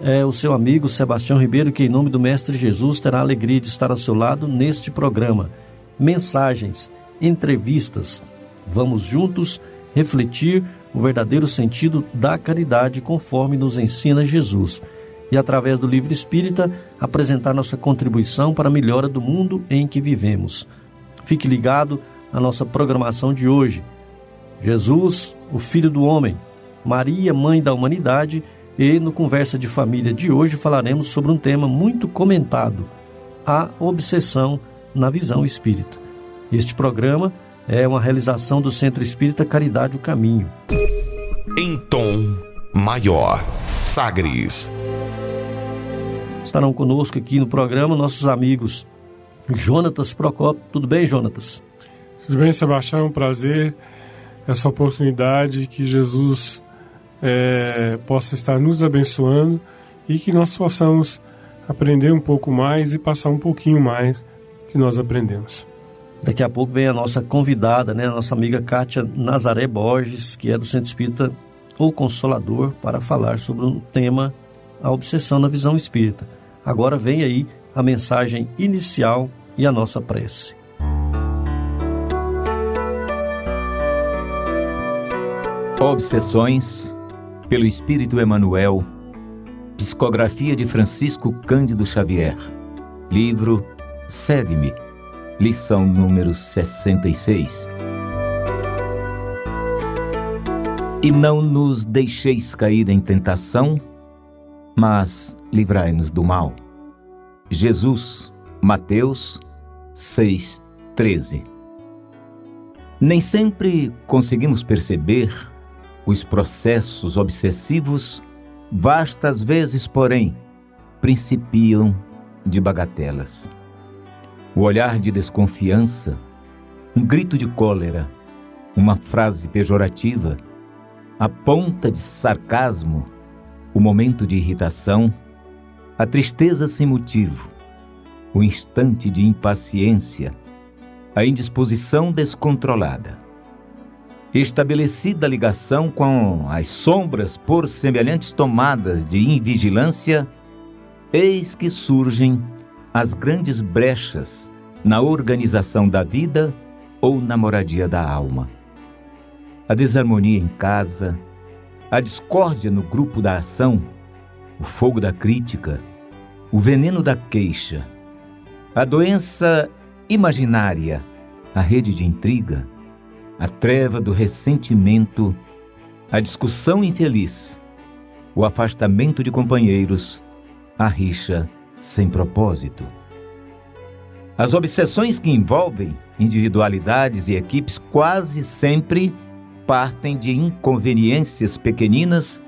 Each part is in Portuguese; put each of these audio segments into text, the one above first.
é o seu amigo Sebastião Ribeiro, que, em nome do Mestre Jesus, terá a alegria de estar ao seu lado neste programa. Mensagens, entrevistas. Vamos juntos refletir o verdadeiro sentido da caridade conforme nos ensina Jesus e, através do livro espírita, apresentar nossa contribuição para a melhora do mundo em que vivemos. Fique ligado à nossa programação de hoje. Jesus, o Filho do Homem, Maria, Mãe da Humanidade e no Conversa de Família de hoje falaremos sobre um tema muito comentado: a obsessão na visão espírita. Este programa é uma realização do Centro Espírita Caridade o Caminho. Em tom maior, Sagres. Estarão conosco aqui no programa nossos amigos Jonatas Procopio. Tudo bem, Jonatas? Tudo bem, Sebastião? Um prazer. Essa oportunidade que Jesus é, possa estar nos abençoando e que nós possamos aprender um pouco mais e passar um pouquinho mais que nós aprendemos. Daqui a pouco vem a nossa convidada, né, a nossa amiga Kátia Nazaré Borges, que é do Centro Espírita O Consolador, para falar sobre um tema, a obsessão na visão espírita. Agora vem aí a mensagem inicial e a nossa prece. Obsessões pelo Espírito Emanuel, psicografia de Francisco Cândido Xavier, livro Segue-me, lição número 66. E não nos deixeis cair em tentação, mas livrai-nos do mal. Jesus, Mateus 6:13. Nem sempre conseguimos perceber os processos obsessivos, vastas vezes, porém, principiam de bagatelas. O olhar de desconfiança, um grito de cólera, uma frase pejorativa, a ponta de sarcasmo, o momento de irritação, a tristeza sem motivo, o instante de impaciência, a indisposição descontrolada estabelecida a ligação com as sombras por semelhantes tomadas de invigilância, eis que surgem as grandes brechas na organização da vida ou na moradia da alma. A desarmonia em casa, a discórdia no grupo da ação, o fogo da crítica, o veneno da queixa, a doença imaginária, a rede de intriga, a treva do ressentimento, a discussão infeliz, o afastamento de companheiros, a rixa sem propósito. As obsessões que envolvem individualidades e equipes quase sempre partem de inconveniências pequeninas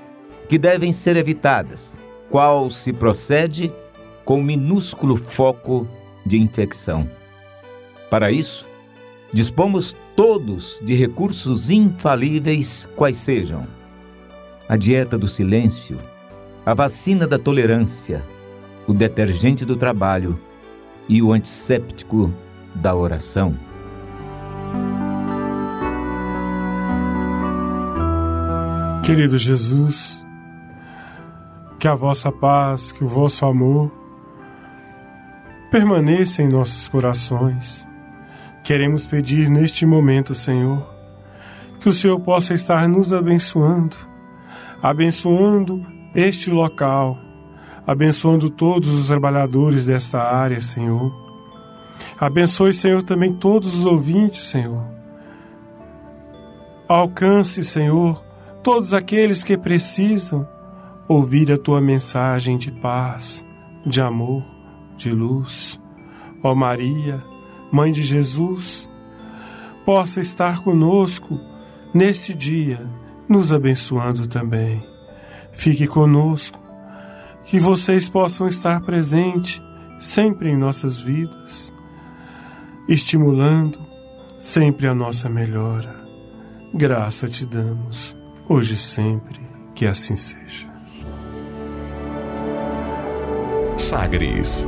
que devem ser evitadas, qual se procede com minúsculo foco de infecção. Para isso, dispomos todos de recursos infalíveis, quais sejam a dieta do silêncio, a vacina da tolerância, o detergente do trabalho e o antisséptico da oração. Querido Jesus, que a vossa paz, que o vosso amor permaneça em nossos corações Queremos pedir neste momento, Senhor, que o Senhor possa estar nos abençoando, abençoando este local, abençoando todos os trabalhadores desta área, Senhor. Abençoe, Senhor, também todos os ouvintes, Senhor. Alcance, Senhor, todos aqueles que precisam ouvir a tua mensagem de paz, de amor, de luz. Ó Maria, Mãe de Jesus, possa estar conosco neste dia, nos abençoando também. Fique conosco, que vocês possam estar presentes sempre em nossas vidas, estimulando sempre a nossa melhora. Graça te damos, hoje e sempre, que assim seja. Sagres.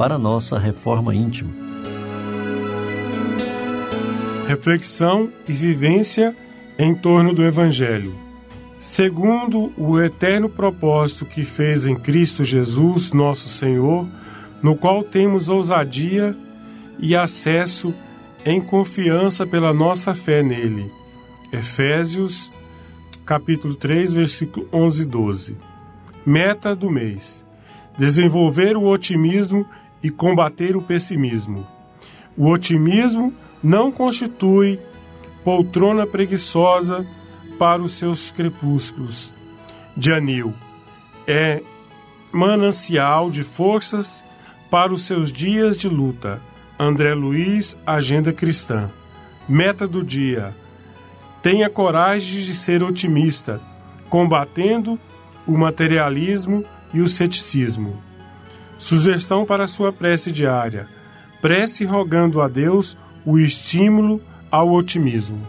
para nossa reforma íntima reflexão e vivência em torno do Evangelho. Segundo o eterno propósito que fez em Cristo Jesus, nosso Senhor, no qual temos ousadia e acesso em confiança pela nossa fé nele. Efésios, capítulo 3, versículo 11 e 12. Meta do mês: desenvolver o otimismo e combater o pessimismo. O otimismo não constitui poltrona preguiçosa para os seus crepúsculos de anil. É manancial de forças para os seus dias de luta. André Luiz, Agenda Cristã. Meta do dia: tenha coragem de ser otimista, combatendo o materialismo e o ceticismo. Sugestão para sua prece diária: prece rogando a Deus o estímulo ao otimismo.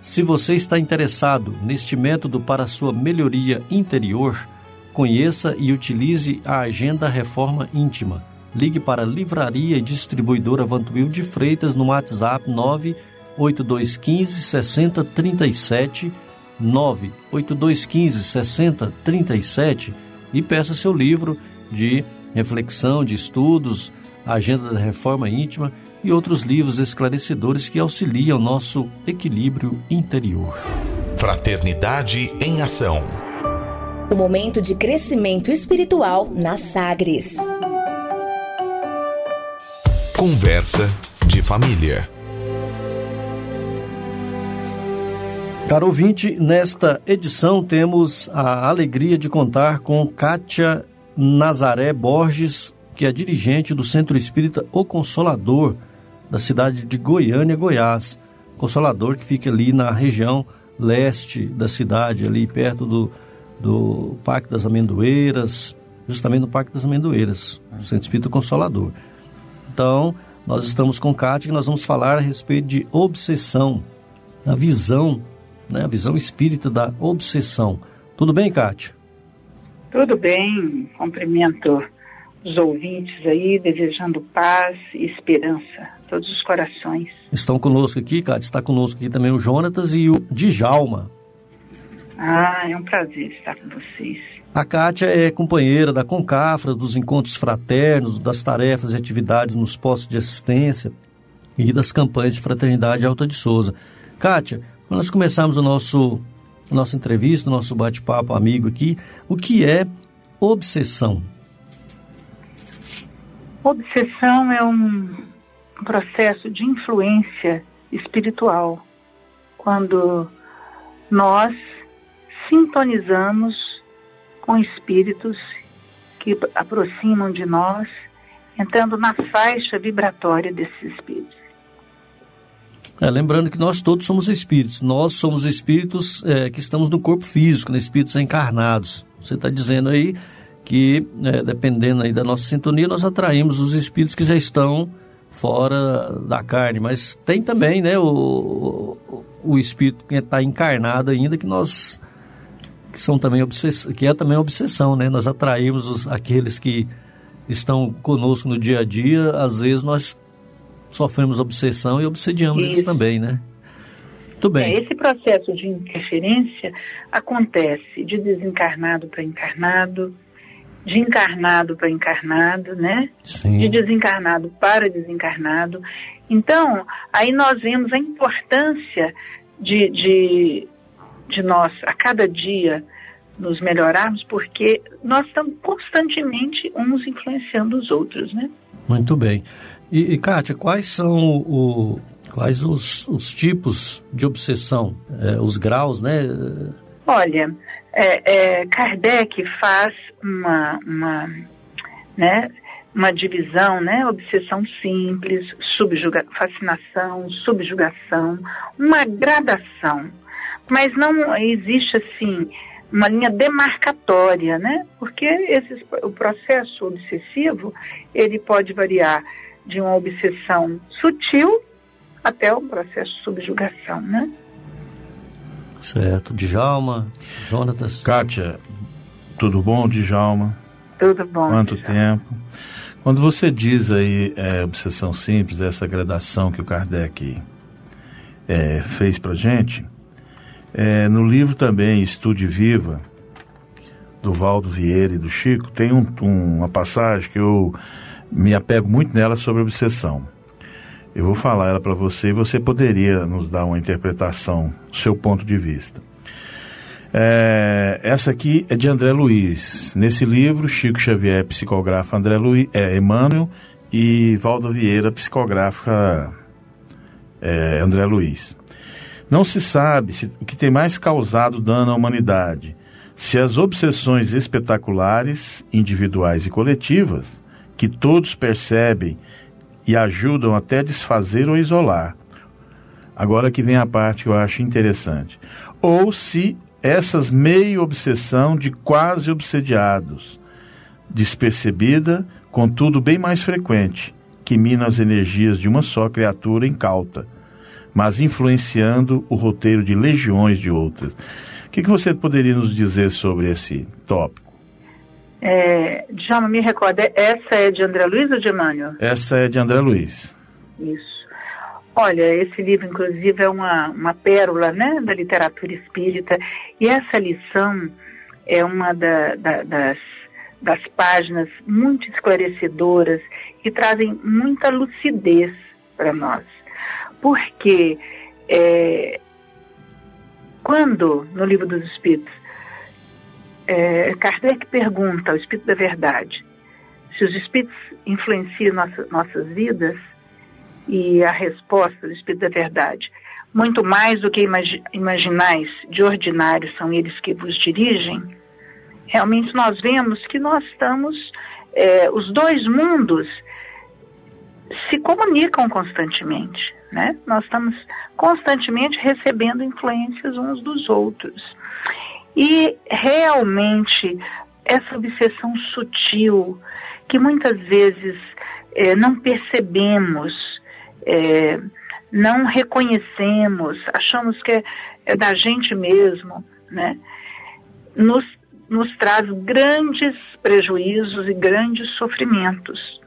Se você está interessado neste método para sua melhoria interior, conheça e utilize a Agenda Reforma Íntima. Ligue para a Livraria e Distribuidora Vantuil de Freitas no WhatsApp 98215 6037 98215 6037 e peça seu livro de reflexão, de estudos, Agenda da Reforma Íntima e outros livros esclarecedores que auxiliam nosso equilíbrio interior. Fraternidade em Ação. O momento de crescimento espiritual na Sagres. Conversa de família. Caro ouvinte, nesta edição temos a alegria de contar com Kátia Nazaré Borges, que é dirigente do Centro Espírita O Consolador, da cidade de Goiânia, Goiás. Consolador que fica ali na região leste da cidade, ali perto do, do Parque das Amendoeiras, justamente no Parque das Amendoeiras, o Centro Espírita Consolador. Então, nós estamos com Kátia e nós vamos falar a respeito de obsessão, a visão, né, a visão espírita da obsessão. Tudo bem, Kátia? Tudo bem, cumprimento os ouvintes aí, desejando paz e esperança todos os corações. Estão conosco aqui, Cátia, está conosco aqui também o Jonatas e o Djalma. Ah, é um prazer estar com vocês. A Kátia é companheira da Concafra, dos encontros fraternos, das tarefas e atividades nos postos de assistência e das campanhas de fraternidade Alta de Souza. Kátia, quando nós começamos o nosso nossa entrevista, nosso bate-papo amigo aqui, o que é obsessão? Obsessão é um processo de influência espiritual, quando nós sintonizamos com espíritos que aproximam de nós, entrando na faixa vibratória desses espíritos. É, lembrando que nós todos somos espíritos, nós somos espíritos é, que estamos no corpo físico, né, espíritos encarnados. Você está dizendo aí que, é, dependendo aí da nossa sintonia, nós atraímos os espíritos que já estão fora da carne, mas tem também, né, o, o espírito que está encarnado ainda que nós que são também obsess, que é também obsessão, né? Nós atraímos os, aqueles que estão conosco no dia a dia, às vezes nós sofremos obsessão e obsediamos Isso. eles também, né? Muito bem. É, esse processo de interferência acontece de desencarnado para encarnado, de encarnado para encarnado, né? Sim. De desencarnado para desencarnado. Então, aí nós vemos a importância de, de, de nós, a cada dia, nos melhorarmos, porque nós estamos constantemente uns influenciando os outros, né? Muito bem. E, e Kátia, quais são o, quais os, os tipos de obsessão, é, os graus, né? Olha, é, é, Kardec faz uma, uma, né, uma divisão, né, obsessão simples, subjuga, fascinação, subjugação, uma gradação, mas não existe assim uma linha demarcatória, né? Porque o processo obsessivo ele pode variar de uma obsessão sutil até um processo de subjugação, né? Certo. Djalma, Jonatas. Kátia, tudo bom, Djalma? Tudo bom. Quanto Djalma. tempo? Quando você diz aí é, obsessão simples, essa gradação que o Kardec é, fez pra gente, é, no livro também Estude Viva, do Valdo Vieira e do Chico, tem um, um, uma passagem que eu me apego muito nela sobre obsessão. Eu vou falar ela para você e você poderia nos dar uma interpretação, seu ponto de vista. É, essa aqui é de André Luiz. Nesse livro, Chico Xavier psicografa André Luiz, é, Emmanuel e Valdo Vieira psicografa é, André Luiz. Não se sabe se, o que tem mais causado dano à humanidade, se as obsessões espetaculares, individuais e coletivas, que todos percebem e ajudam até desfazer ou isolar. Agora que vem a parte que eu acho interessante. Ou se essas meio obsessão de quase obsediados, despercebida, contudo bem mais frequente, que mina as energias de uma só criatura incauta, mas influenciando o roteiro de legiões de outras. O que, que você poderia nos dizer sobre esse tópico? É, Djalma, me recorda, essa é de André Luiz ou de Emmanuel? Essa é de André Luiz. Isso. Olha, esse livro, inclusive, é uma, uma pérola né, da literatura espírita, e essa lição é uma da, da, das, das páginas muito esclarecedoras que trazem muita lucidez para nós. Porque é, quando, no Livro dos Espíritos, é, Kardec pergunta ao Espírito da Verdade se os Espíritos influenciam nossa, nossas vidas e a resposta do Espírito da Verdade, muito mais do que imagi imaginais de ordinário são eles que vos dirigem, realmente nós vemos que nós estamos, é, os dois mundos se comunicam constantemente, né? Nós estamos constantemente recebendo influências uns dos outros. E realmente essa obsessão sutil, que muitas vezes é, não percebemos, é, não reconhecemos, achamos que é, é, da gente mesmo, né? nos, nos traz grandes prejuízos e grandes sofrimentos,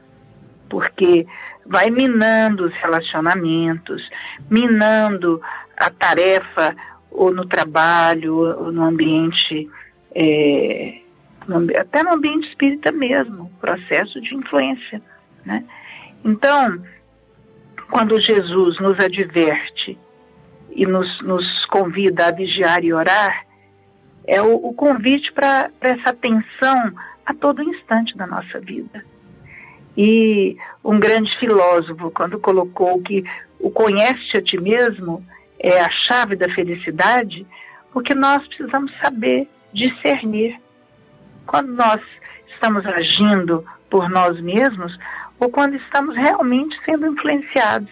porque vai minando os relacionamentos, minando a tarefa ou no trabalho, ou no ambiente, é, no, até no ambiente espírita mesmo, processo de influência. Né? Então, quando Jesus nos adverte e nos, nos convida a vigiar e orar, é o, o convite para essa atenção a todo instante da nossa vida. E um grande filósofo, quando colocou que o conhece a ti mesmo é a chave da felicidade, porque nós precisamos saber discernir quando nós estamos agindo por nós mesmos ou quando estamos realmente sendo influenciados.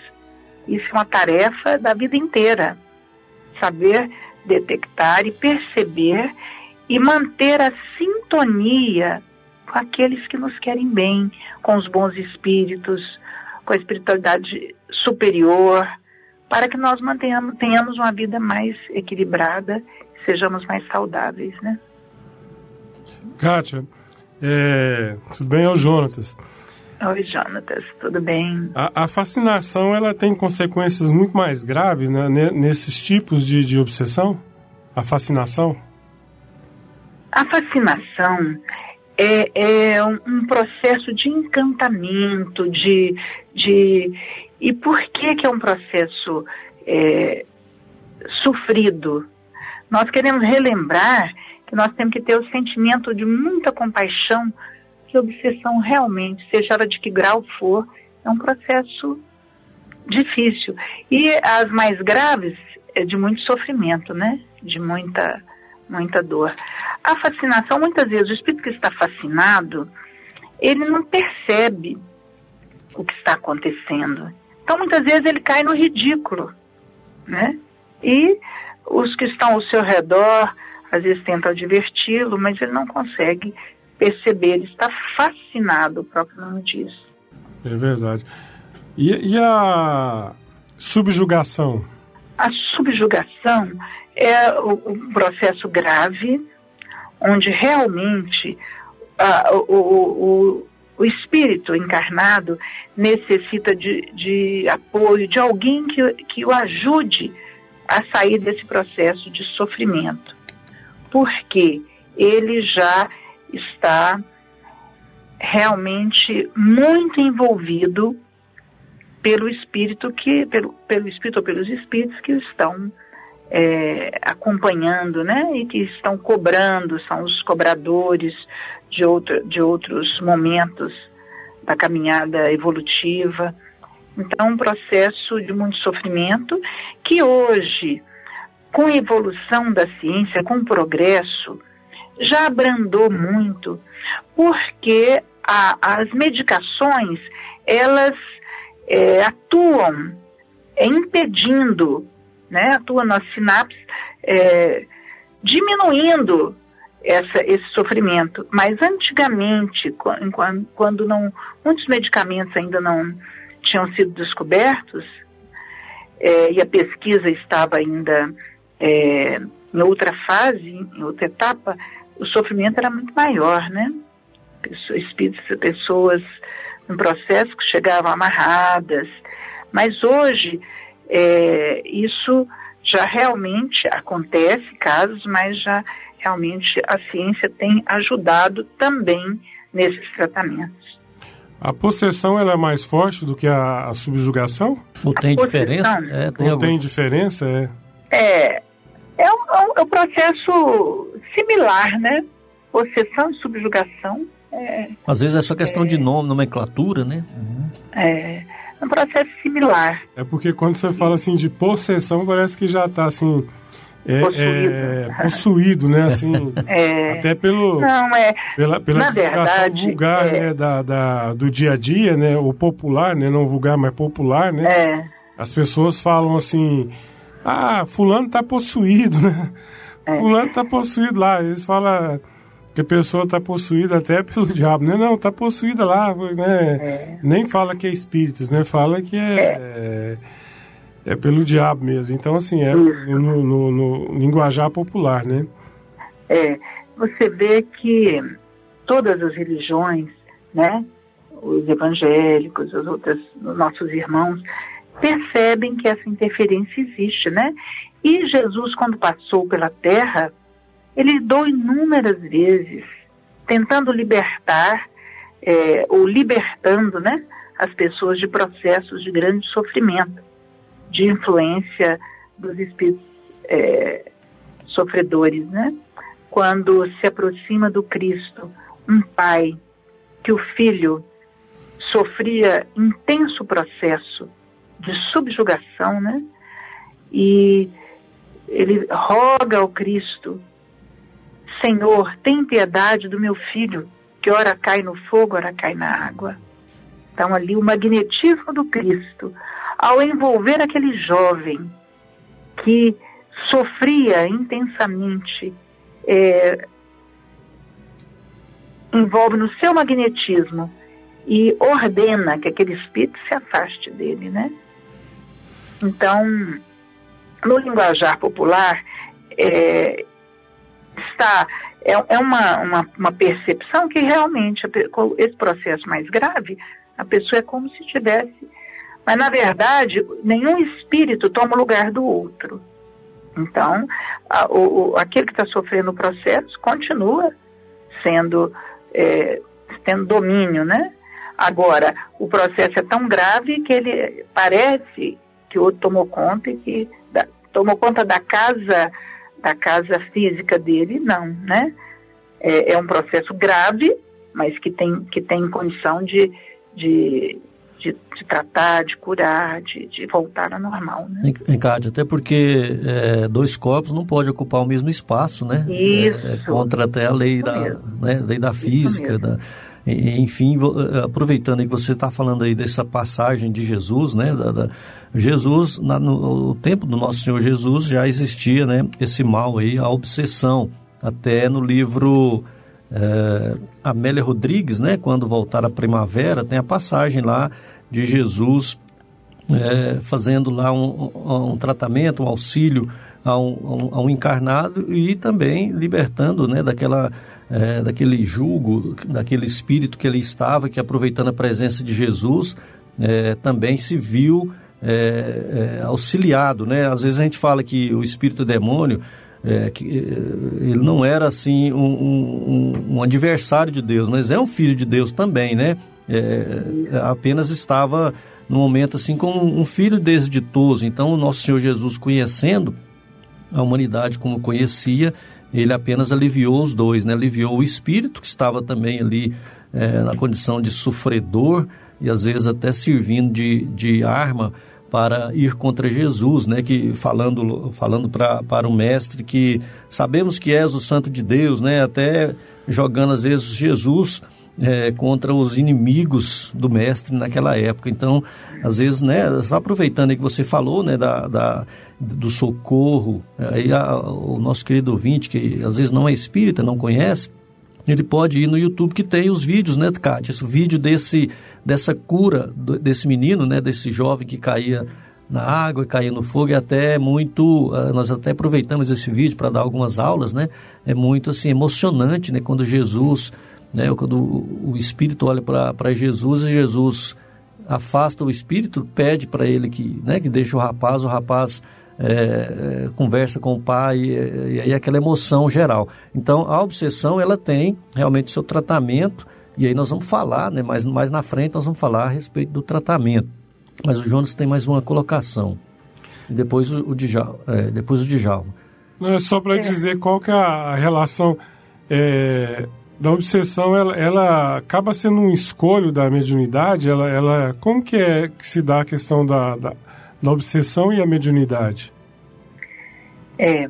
Isso é uma tarefa da vida inteira. Saber detectar e perceber e manter a sintonia com aqueles que nos querem bem, com os bons espíritos, com a espiritualidade superior, para que nós mantenhamos, tenhamos uma vida mais equilibrada, sejamos mais saudáveis, né? Kátia, é, tudo bem? É o Jonatas. Oi, Jonatas, tudo bem? A, a, fascinação, ela tem consequências muito mais graves né, nesses tipos de, de obsessão? A fascinação? A fascinação é, é um, um, processo de encantamento, de, de e por que, que é um processo é, sofrido? Nós queremos relembrar que nós temos que ter o sentimento de muita compaixão, que obsessão realmente, seja ela de que grau for, é um processo difícil. E as mais graves é de muito sofrimento, né? De muita, muita dor. A fascinação, muitas vezes, o espírito que está fascinado, ele não percebe o que está acontecendo. Então, muitas vezes, ele cai no ridículo, né? E os que estão ao seu redor, às vezes tentam diverti-lo, mas ele não consegue perceber, ele está fascinado, o próprio nome diz. É verdade. E, e a subjugação? A subjugação é um processo grave, onde realmente o, o, o, espírito encarnado necessita de, de apoio, de alguém que, que o ajude a sair desse processo de sofrimento. Porque ele já está realmente muito envolvido pelo espírito que pelo, pelo espírito ou pelos espíritos que estão é, acompanhando, né, e que estão cobrando, são os cobradores de, outro, de outros momentos da caminhada evolutiva. Então, um processo de muito sofrimento que hoje, com a evolução da ciência, com o progresso, já abrandou muito, porque a, as medicações, elas é, atuam é, impedindo, né, atuam nas sinapses, é, diminuindo essa, esse sofrimento. Mas antigamente, quando, não, muitos medicamentos ainda não tinham sido descobertos, é, e a pesquisa estava ainda é, em outra fase, em outra etapa, o sofrimento era muito maior, né? Espíritos, pessoas um processo que chegavam amarradas. Mas hoje, é, isso já realmente acontece, casos, mas já realmente a ciência tem ajudado também nesses tratamentos. A possessão ela é mais forte do que a, a subjugação? Ou tem diferença? É, tem, Ou tem diferença, é. É, é um, é um processo similar, né? Possessão e subjugação é, Às vezes é só questão é, de nome, nomenclatura, né? Uhum. É, é um processo similar. É porque quando você fala assim de possessão, parece que já está assim. É, possuído. É, possuído, né? Assim, é, até pelo, não, é, pela, pela explicação vulgar é, né? da, da, do dia a dia, né? O popular, né? Não vulgar, mas popular, né? É. As pessoas falam assim, ah, fulano está possuído, né? É. Fulano está possuído lá. Eles falam que a pessoa está possuída até pelo diabo, né? Não, está possuída lá, né? É. Nem fala que é espíritos, né? Fala que é, é, é pelo diabo mesmo. Então, assim, é no, no, no, linguajar popular, né? É, você vê que todas as religiões, né? Os evangélicos, os outros, os nossos irmãos, percebem que essa interferência existe, né? E Jesus, quando passou pela terra, ele lidou inúmeras vezes tentando libertar é, ou libertando né, as pessoas de processos de grande sofrimento, de influência dos espíritos é, sofredores. Né? Quando se aproxima do Cristo um pai que o filho sofria intenso processo de subjugação, né? E ele roga ao Cristo Senhor, tem piedade do meu filho, que ora cai no fogo, ora cai na água. Então, ali, o magnetismo do Cristo, ao envolver aquele jovem que sofria intensamente, é, envolve no seu magnetismo e ordena que aquele espírito se afaste dele, né? Então, no linguajar popular, é, está é, é uma, uma, uma, percepção que realmente esse processo mais grave, a pessoa é como se tivesse. Mas, na verdade, nenhum espírito toma o lugar do outro. Então, a, o, aquele que está sofrendo o processo continua sendo, é, tendo domínio, né? Agora, o processo é tão grave que ele parece que o outro tomou conta e que da, tomou conta da casa da casa física dele, não, né? É, é um processo grave, mas que tem, que tem condição de, de, de, de tratar, de curar, de, de, voltar ao normal. Né? Encade, até porque é, dois corpos não podem ocupar o mesmo espaço, né? Isso. É, é contra até a lei, da, né, lei da física, da, enfim, eh, aproveitando aí que você está falando aí dessa passagem de Jesus, né? Da, da, Jesus, na, no, no tempo do nosso Senhor Jesus, já existia, né? Esse mal aí, a obsessão. Até no livro é, Amélia Rodrigues, né? Quando voltar a primavera, tem a passagem lá de Jesus é, fazendo lá um, um, tratamento, um auxílio a um, a um, encarnado e também libertando né, daquela, é, daquele jugo, daquele espírito que ele estava, que aproveitando a presença de Jesus, é, também se viu é, é auxiliado. Né? Às vezes a gente fala que o espírito demônio, é, que, é, ele não era assim um, um, um, adversário de Deus, mas é um filho de Deus também, né? apenas estava no momento assim como um filho desditoso. Então o nosso Senhor Jesus conhecendo a humanidade como conhecia, ele apenas aliviou os dois, né? aliviou o espírito, que estava também ali é, na condição de sofredor e às vezes até servindo de, de arma para ir contra Jesus, né? Que falando falando pra, para o mestre que sabemos que és o Santo de Deus, né? Até jogando às vezes Jesus é, contra os inimigos do mestre naquela época. Então, às vezes, né? Só aproveitando aí que você falou, né? Da, da do socorro. Aí a, o nosso querido ouvinte, que às vezes não é espírita, não conhece, ele pode ir no YouTube que tem os vídeos, né, Kátia? Esse vídeo desse, dessa cura desse menino, né, desse jovem que caía na água e caía no fogo, é até muito, ah, nós até aproveitamos esse vídeo para dar algumas aulas, né, é muito assim emocionante, né, quando Jesus, né, quando o, Espírito olha para Jesus e Jesus afasta o Espírito, pede para ele que, né, que deixe o rapaz, o rapaz é, é, conversa com o pai e, e aí aquela emoção geral. Então a obsessão ela tem realmente seu tratamento e aí nós vamos falar, né, mais, mais na frente nós vamos falar a respeito do tratamento. Mas o Jonas tem mais uma colocação. E depois o, o Djalma. É, depois o Djalma. Não, é só para é. dizer qual que é a relação é, da obsessão, ela, ela, acaba sendo um escolho da mediunidade, ela, ela, como que é que se dá a questão da, da da obsessão e a mediunidade? É,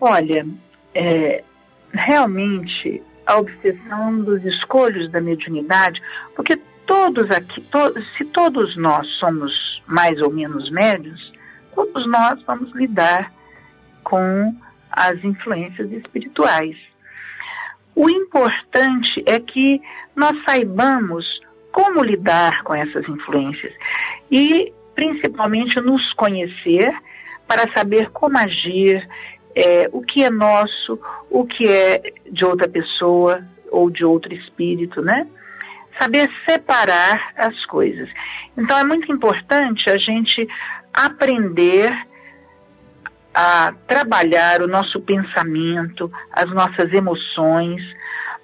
olha, é, realmente a obsessão dos escolhos da mediunidade, porque todos aqui, to, se todos nós somos mais ou menos médios, todos nós vamos lidar com as influências espirituais. O importante é que nós saibamos como lidar com essas influências. E principalmente nos conhecer para saber como agir, é, o que é nosso, o que é de outra pessoa ou de outro espírito, né? Saber separar as coisas. Então é muito importante a gente aprender a trabalhar o nosso pensamento, as nossas emoções,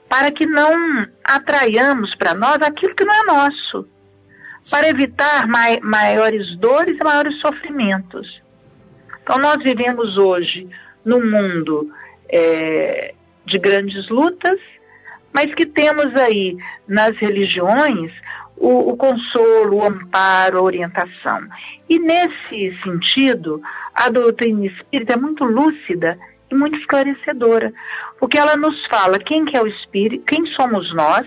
para que não atraiamos para nós aquilo que não é nosso para evitar mai, maiores dores e maiores sofrimentos. Então, nós vivemos hoje num mundo é, de grandes lutas, mas que temos aí nas religiões o, o, consolo, o amparo, a orientação. E nesse sentido, a doutrina espírita é muito lúcida e muito esclarecedora, porque ela nos fala quem que é o espírito, quem somos nós,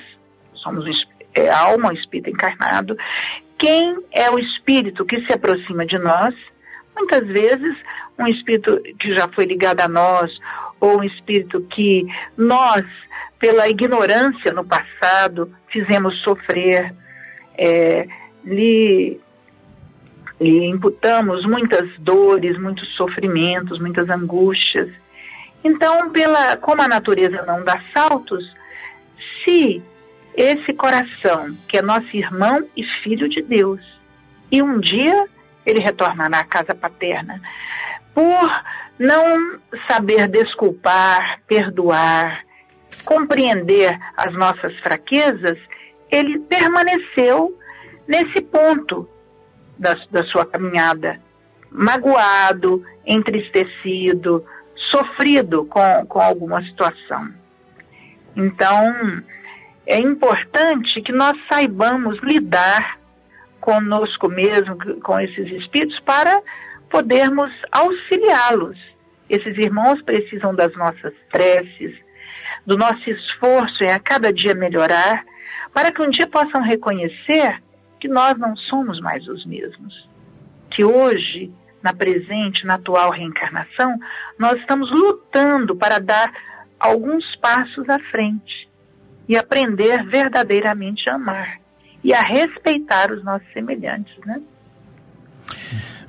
somos é, alma, o espírito encarnado, quem é o espírito que se aproxima de nós, muitas vezes um espírito que já foi ligado a nós, ou um espírito que nós, pela ignorância no passado, fizemos sofrer, é, lhe, lhe imputamos muitas dores, muitos sofrimentos, muitas angústias. Então, pela, como a natureza não dá saltos, se esse coração, que é nosso irmão e filho de Deus. E um dia ele retornará à casa paterna. Por não saber desculpar, perdoar, compreender as nossas fraquezas, ele permaneceu nesse ponto da, da sua caminhada, magoado, entristecido, sofrido com, com alguma situação. Então, é importante que nós saibamos lidar conosco mesmo, com esses espíritos, para podermos auxiliá-los. Esses irmãos precisam das nossas preces, do nosso esforço em a cada dia melhorar, para que um dia possam reconhecer que nós não somos mais os mesmos. Que hoje, na presente, na atual reencarnação, nós estamos lutando para dar alguns passos à frente e aprender verdadeiramente a amar e a respeitar os nossos semelhantes, né?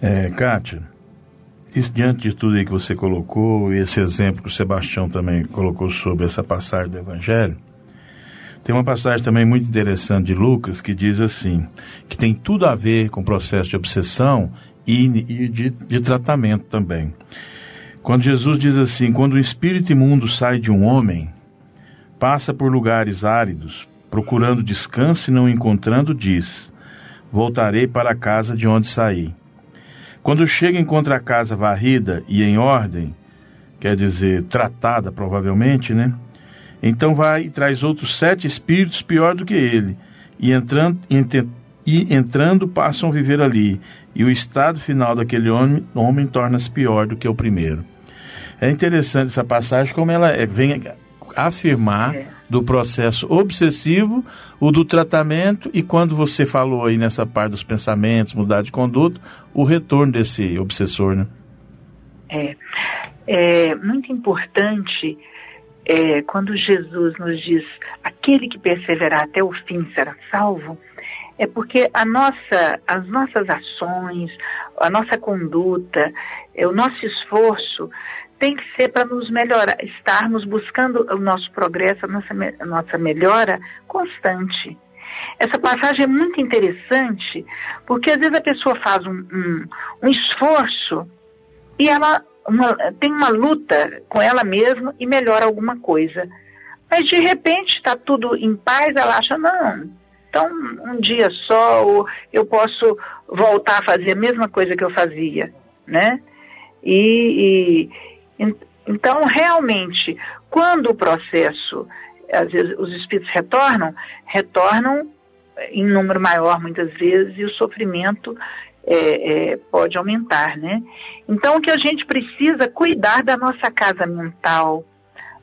É, Kátia, isso, diante de tudo aí que você colocou, e esse exemplo que o Sebastião também colocou sobre essa passagem do Evangelho, tem uma passagem também muito interessante de Lucas que diz assim, que tem tudo a ver com o processo de obsessão e, e de, de tratamento também. Quando Jesus diz assim, quando o espírito imundo sai de um homem, passa por lugares áridos, procurando descanso e não encontrando, diz: Voltarei para a casa de onde saí. Quando chega encontra a casa varrida e em ordem, quer dizer, tratada provavelmente, né? Então vai e traz outros sete espíritos pior do que ele, e entrando, e entrando passam a viver ali, e o estado final daquele homem, homem torna-se pior do que o primeiro. É interessante essa passagem, como ela é, vem afirmar é. do processo obsessivo, o do tratamento e quando você falou aí nessa parte dos pensamentos, mudar de conduta, o retorno desse obsessor, né? É, é muito importante é, quando Jesus nos diz aquele que perseverar até o fim será salvo, é porque a nossa, as nossas ações, a nossa conduta, é, o nosso esforço tem que ser para nos melhorar, estarmos buscando o nosso progresso, a nossa, a nossa melhora constante. Essa passagem é muito interessante, porque às vezes a pessoa faz um, um, um esforço e ela uma, tem uma luta com ela mesma e melhora alguma coisa. Mas de repente está tudo em paz, ela acha, não, então um dia só eu posso voltar a fazer a mesma coisa que eu fazia, né? E, e então, realmente, quando o processo, às vezes os espíritos retornam, retornam em número maior muitas vezes e o sofrimento é, é, pode aumentar, né? Então, o que a gente precisa cuidar da nossa casa mental,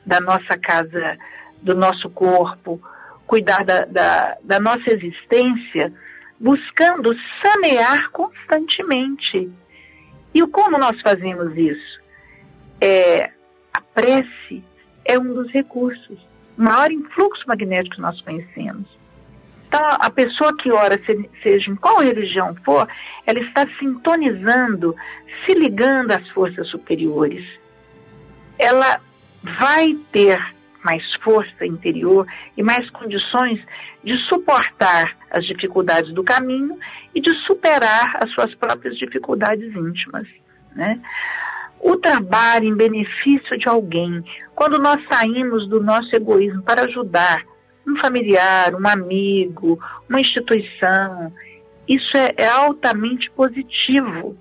da nossa casa, do nosso corpo, cuidar da, da, da nossa existência, buscando sanear constantemente. E como nós fazemos isso? é, a prece é um dos recursos, o maior influxo magnético que nós conhecemos. Então, a pessoa que ora, seja em qual religião for, ela está sintonizando, se ligando às forças superiores. Ela vai ter mais força interior e mais condições de suportar as dificuldades do caminho e de superar as suas próprias dificuldades íntimas. Né? o trabalho em benefício de alguém, quando nós saímos do nosso egoísmo para ajudar um familiar, um amigo, uma instituição, isso é, é altamente positivo.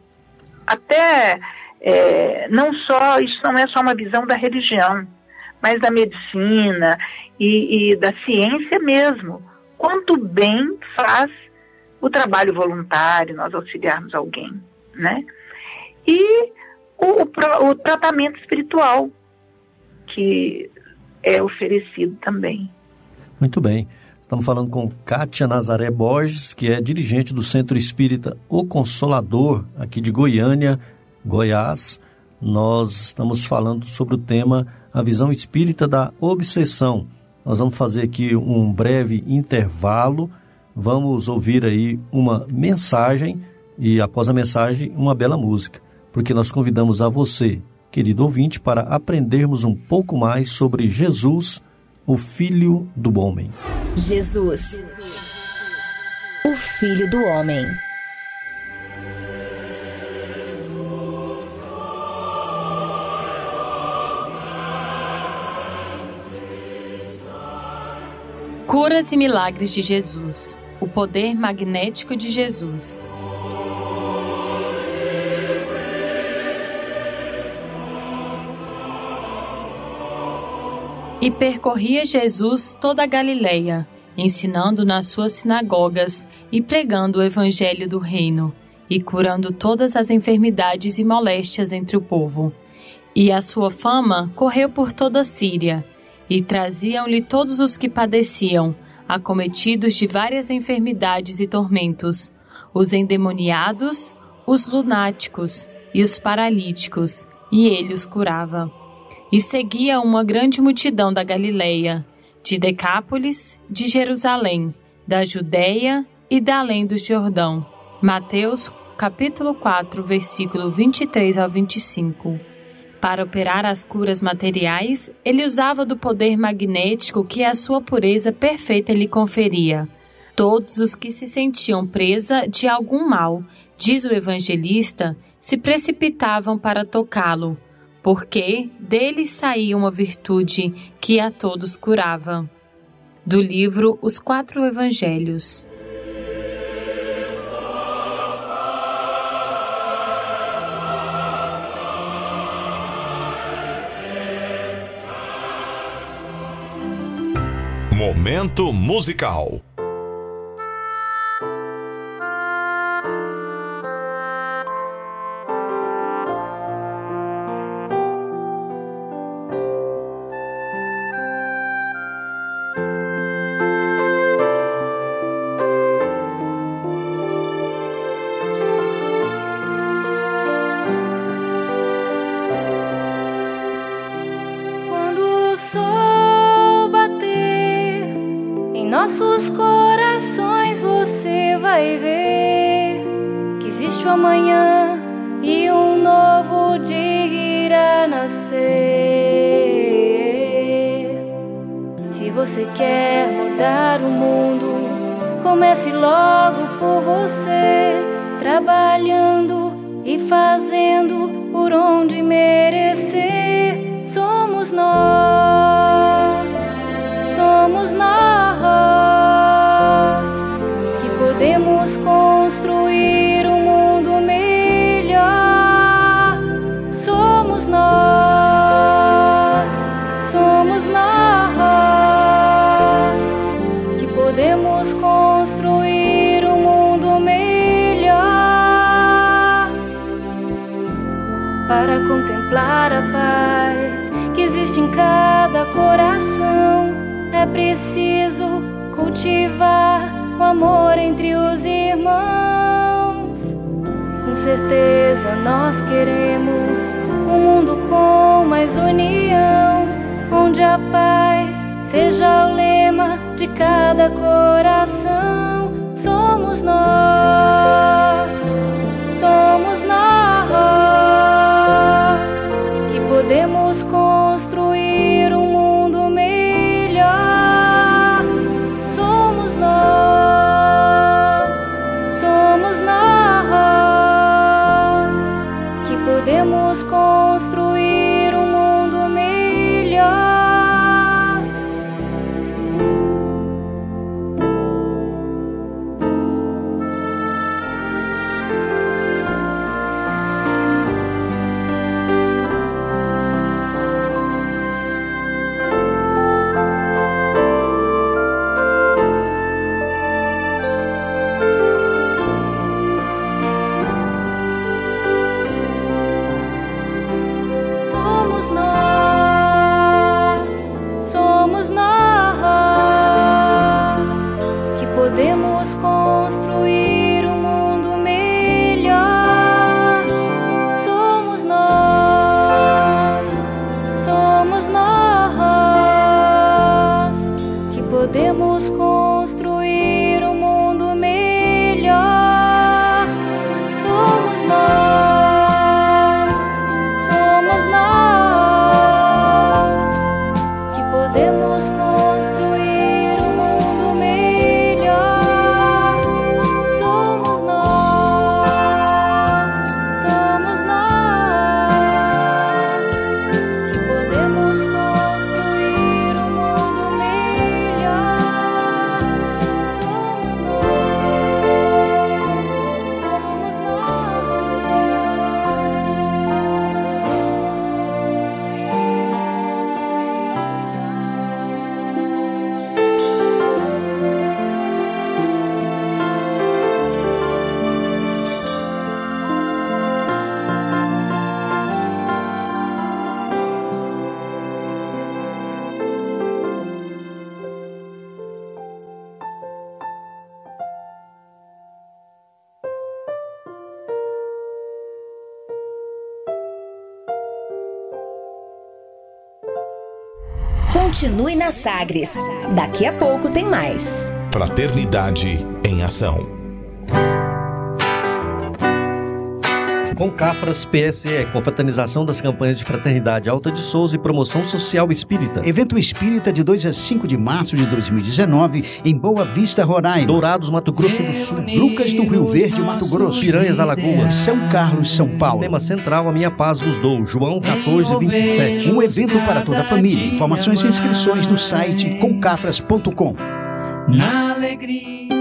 Até é, não só, isso não é só uma visão da religião, mas da medicina e, e da ciência mesmo. Quanto bem faz o trabalho voluntário, nós auxiliarmos alguém, né? E o, o, o tratamento espiritual que é oferecido também. Muito bem. Estamos falando com Kátia Nazaré Borges, que é dirigente do Centro Espírita O Consolador, aqui de Goiânia, Goiás. Nós estamos falando sobre o tema A Visão Espírita da Obsessão. Nós vamos fazer aqui um breve intervalo, vamos ouvir aí uma mensagem e após a mensagem, uma bela música porque nós convidamos a você, querido ouvinte, para aprendermos um pouco mais sobre Jesus, o Filho do Homem. Jesus, o Filho do Homem. Curas e milagres de Jesus. O poder magnético de Jesus. E percorria Jesus toda a Galileia, ensinando nas suas sinagogas e pregando o evangelho do reino, e curando todas as enfermidades e moléstias entre o povo. E a sua fama correu por toda a Síria, e traziam-lhe todos os que padeciam, acometidos de várias enfermidades e tormentos, os endemoniados, os lunáticos e os paralíticos, e ele os curava. E seguia uma grande multidão da Galileia, de Decápolis, de Jerusalém, da Judéia e da além do Jordão. Mateus capítulo 4, versículo 23 ao 25. Para operar as curas materiais, ele usava do poder magnético que a sua pureza perfeita lhe conferia. Todos os que se sentiam presa de algum mal, diz o evangelista, se precipitavam para tocá-lo, porque dele saía uma virtude que a todos curava. Do livro Os Quatro Evangelhos. Momento musical. Trabalhando e fazendo por onde merecer. Somos nós, somos nós cultivar o amor entre os irmãos. Com certeza nós queremos um mundo com mais união, onde a paz seja o lema de cada coração. Somos nós, Continue na Sagres. Daqui a pouco tem mais. Fraternidade em Ação. Com Cafras PSE, confraternização das campanhas de Fraternidade Alta de Souza e Promoção Social Espírita. Evento Espírita de 2 a 5 de março de 2019 em Boa Vista, Roraima. Dourados, Mato Grosso do Sul. Lucas do Rio Verde, Mato Grosso. Piranhas, Alagoas. São Carlos, São Paulo. Tema central, a minha paz vos dou. João 14, 27. Um evento para toda a família. Informações e inscrições no site concafras.com. Na alegria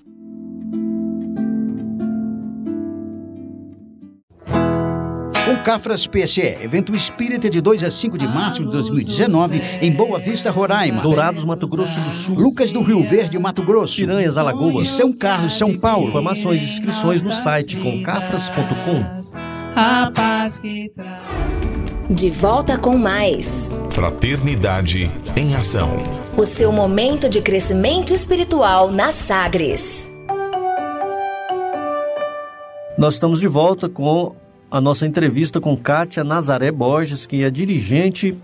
Com Cafras PSE, evento espírita de 2 a 5 de março de 2019, em Boa Vista, Roraima. Dourados, Mato Grosso do Sul. Lucas do Rio Verde, Mato Grosso. Piranhas, Alagoas. E São Carlos, São Paulo. Informações e inscrições no site concafras.com. A paz que traz. De volta com mais. Fraternidade em Ação. O seu momento de crescimento espiritual na Sagres. Nós estamos de volta com a nossa entrevista com Kátia Nazaré Borges, que é dirigente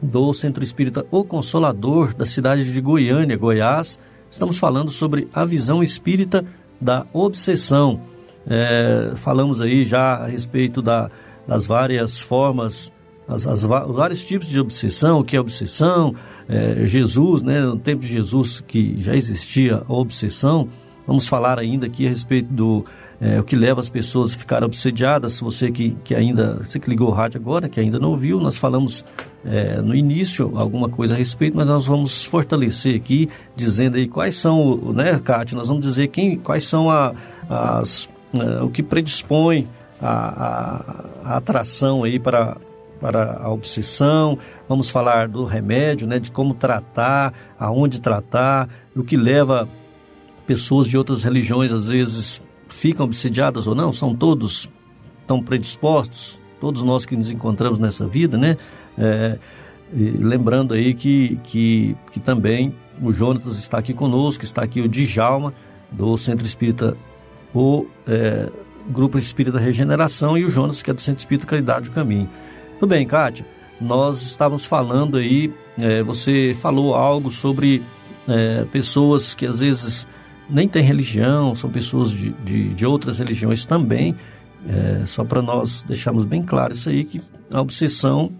do Centro Espírita O Consolador da cidade de Goiânia, Goiás. Estamos falando sobre a visão espírita da obsessão. É, falamos aí já a respeito da, das várias formas, as, as, os vários tipos de obsessão, o que é obsessão, é, Jesus, né, no tempo de Jesus que já existia a obsessão. Vamos falar ainda aqui a respeito do é, o que leva as pessoas a ficar obsediadas. Você que, que ainda, você que ligou o rádio agora, que ainda não ouviu, nós falamos é, no início alguma coisa a respeito, mas nós vamos fortalecer aqui, dizendo aí quais são, né, Cátia, nós vamos dizer quem, quais são a, as, é, o que predispõe a, a, a atração aí para, para a obsessão, vamos falar do remédio, né, de como tratar, aonde tratar, o que leva pessoas de outras religiões às vezes ficam obsidiadas ou não, são todos tão predispostos, todos nós que nos encontramos nessa vida, né? É, lembrando aí que, que, que também o Jonatas está aqui conosco, está aqui o Djalma, do Centro Espírita, o é, Grupo Espírita Regeneração, e o Jonas, que é do Centro Espírita Caridade do Caminho. Tudo bem, Kátia, nós estávamos falando aí, é, você falou algo sobre é, pessoas que às vezes nem tem religião, são pessoas de, de, de outras religiões também. É, só para nós deixarmos bem claro isso aí, que a obsessão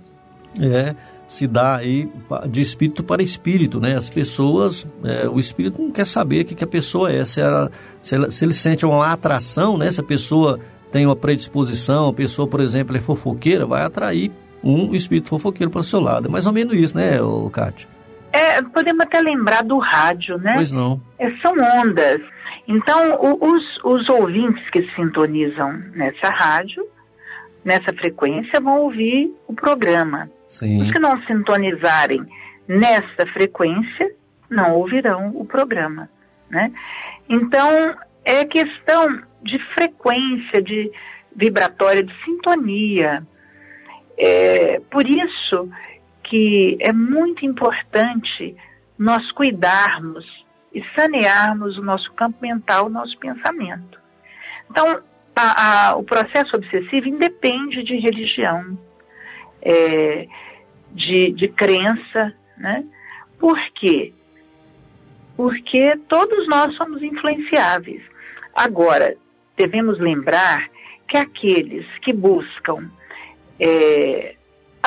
é, se dá aí de espírito para espírito, né? As pessoas, é, o espírito não quer saber o que, que a pessoa é, se, ela, se, ela, se ele sente uma atração, né? Se a pessoa tem uma predisposição, a pessoa, por exemplo, é fofoqueira, vai atrair um espírito fofoqueiro para o seu lado. É mais ou menos isso, né, Cátia? É, podemos até lembrar do rádio, né? Pois não. É, são ondas. Então, o, os, os ouvintes que sintonizam nessa rádio, nessa frequência, vão ouvir o programa. Sim. Os que não sintonizarem nessa frequência, não ouvirão o programa, né? Então, é questão de frequência, de vibratória, de sintonia. É, por isso que é muito importante nós cuidarmos e sanearmos o nosso campo mental, o nosso pensamento. Então, a, a, o processo obsessivo independe de religião, é, de, de crença, né? Por quê? Porque todos nós somos influenciáveis. Agora, devemos lembrar que aqueles que buscam é,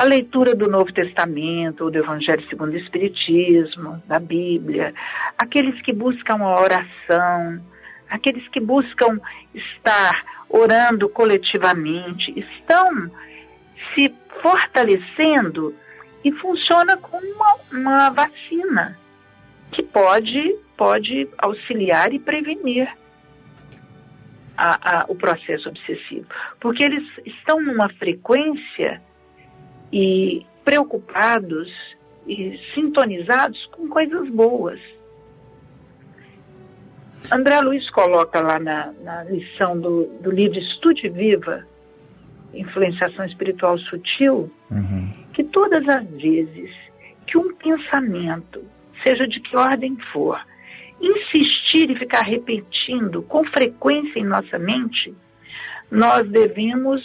a leitura do Novo Testamento, do Evangelho segundo o Espiritismo, da Bíblia, aqueles que buscam a oração, aqueles que buscam estar orando coletivamente, estão se fortalecendo e funciona como uma, uma vacina que pode, pode auxiliar e prevenir a, a, o processo obsessivo. Porque eles estão numa frequência e preocupados e sintonizados com coisas boas. André Luiz coloca lá na, na lição do, do livro Estude Viva, Influenciação Espiritual Sutil, uhum. que todas as vezes que um pensamento, seja de que ordem for, insistir e ficar repetindo com frequência em nossa mente, nós devemos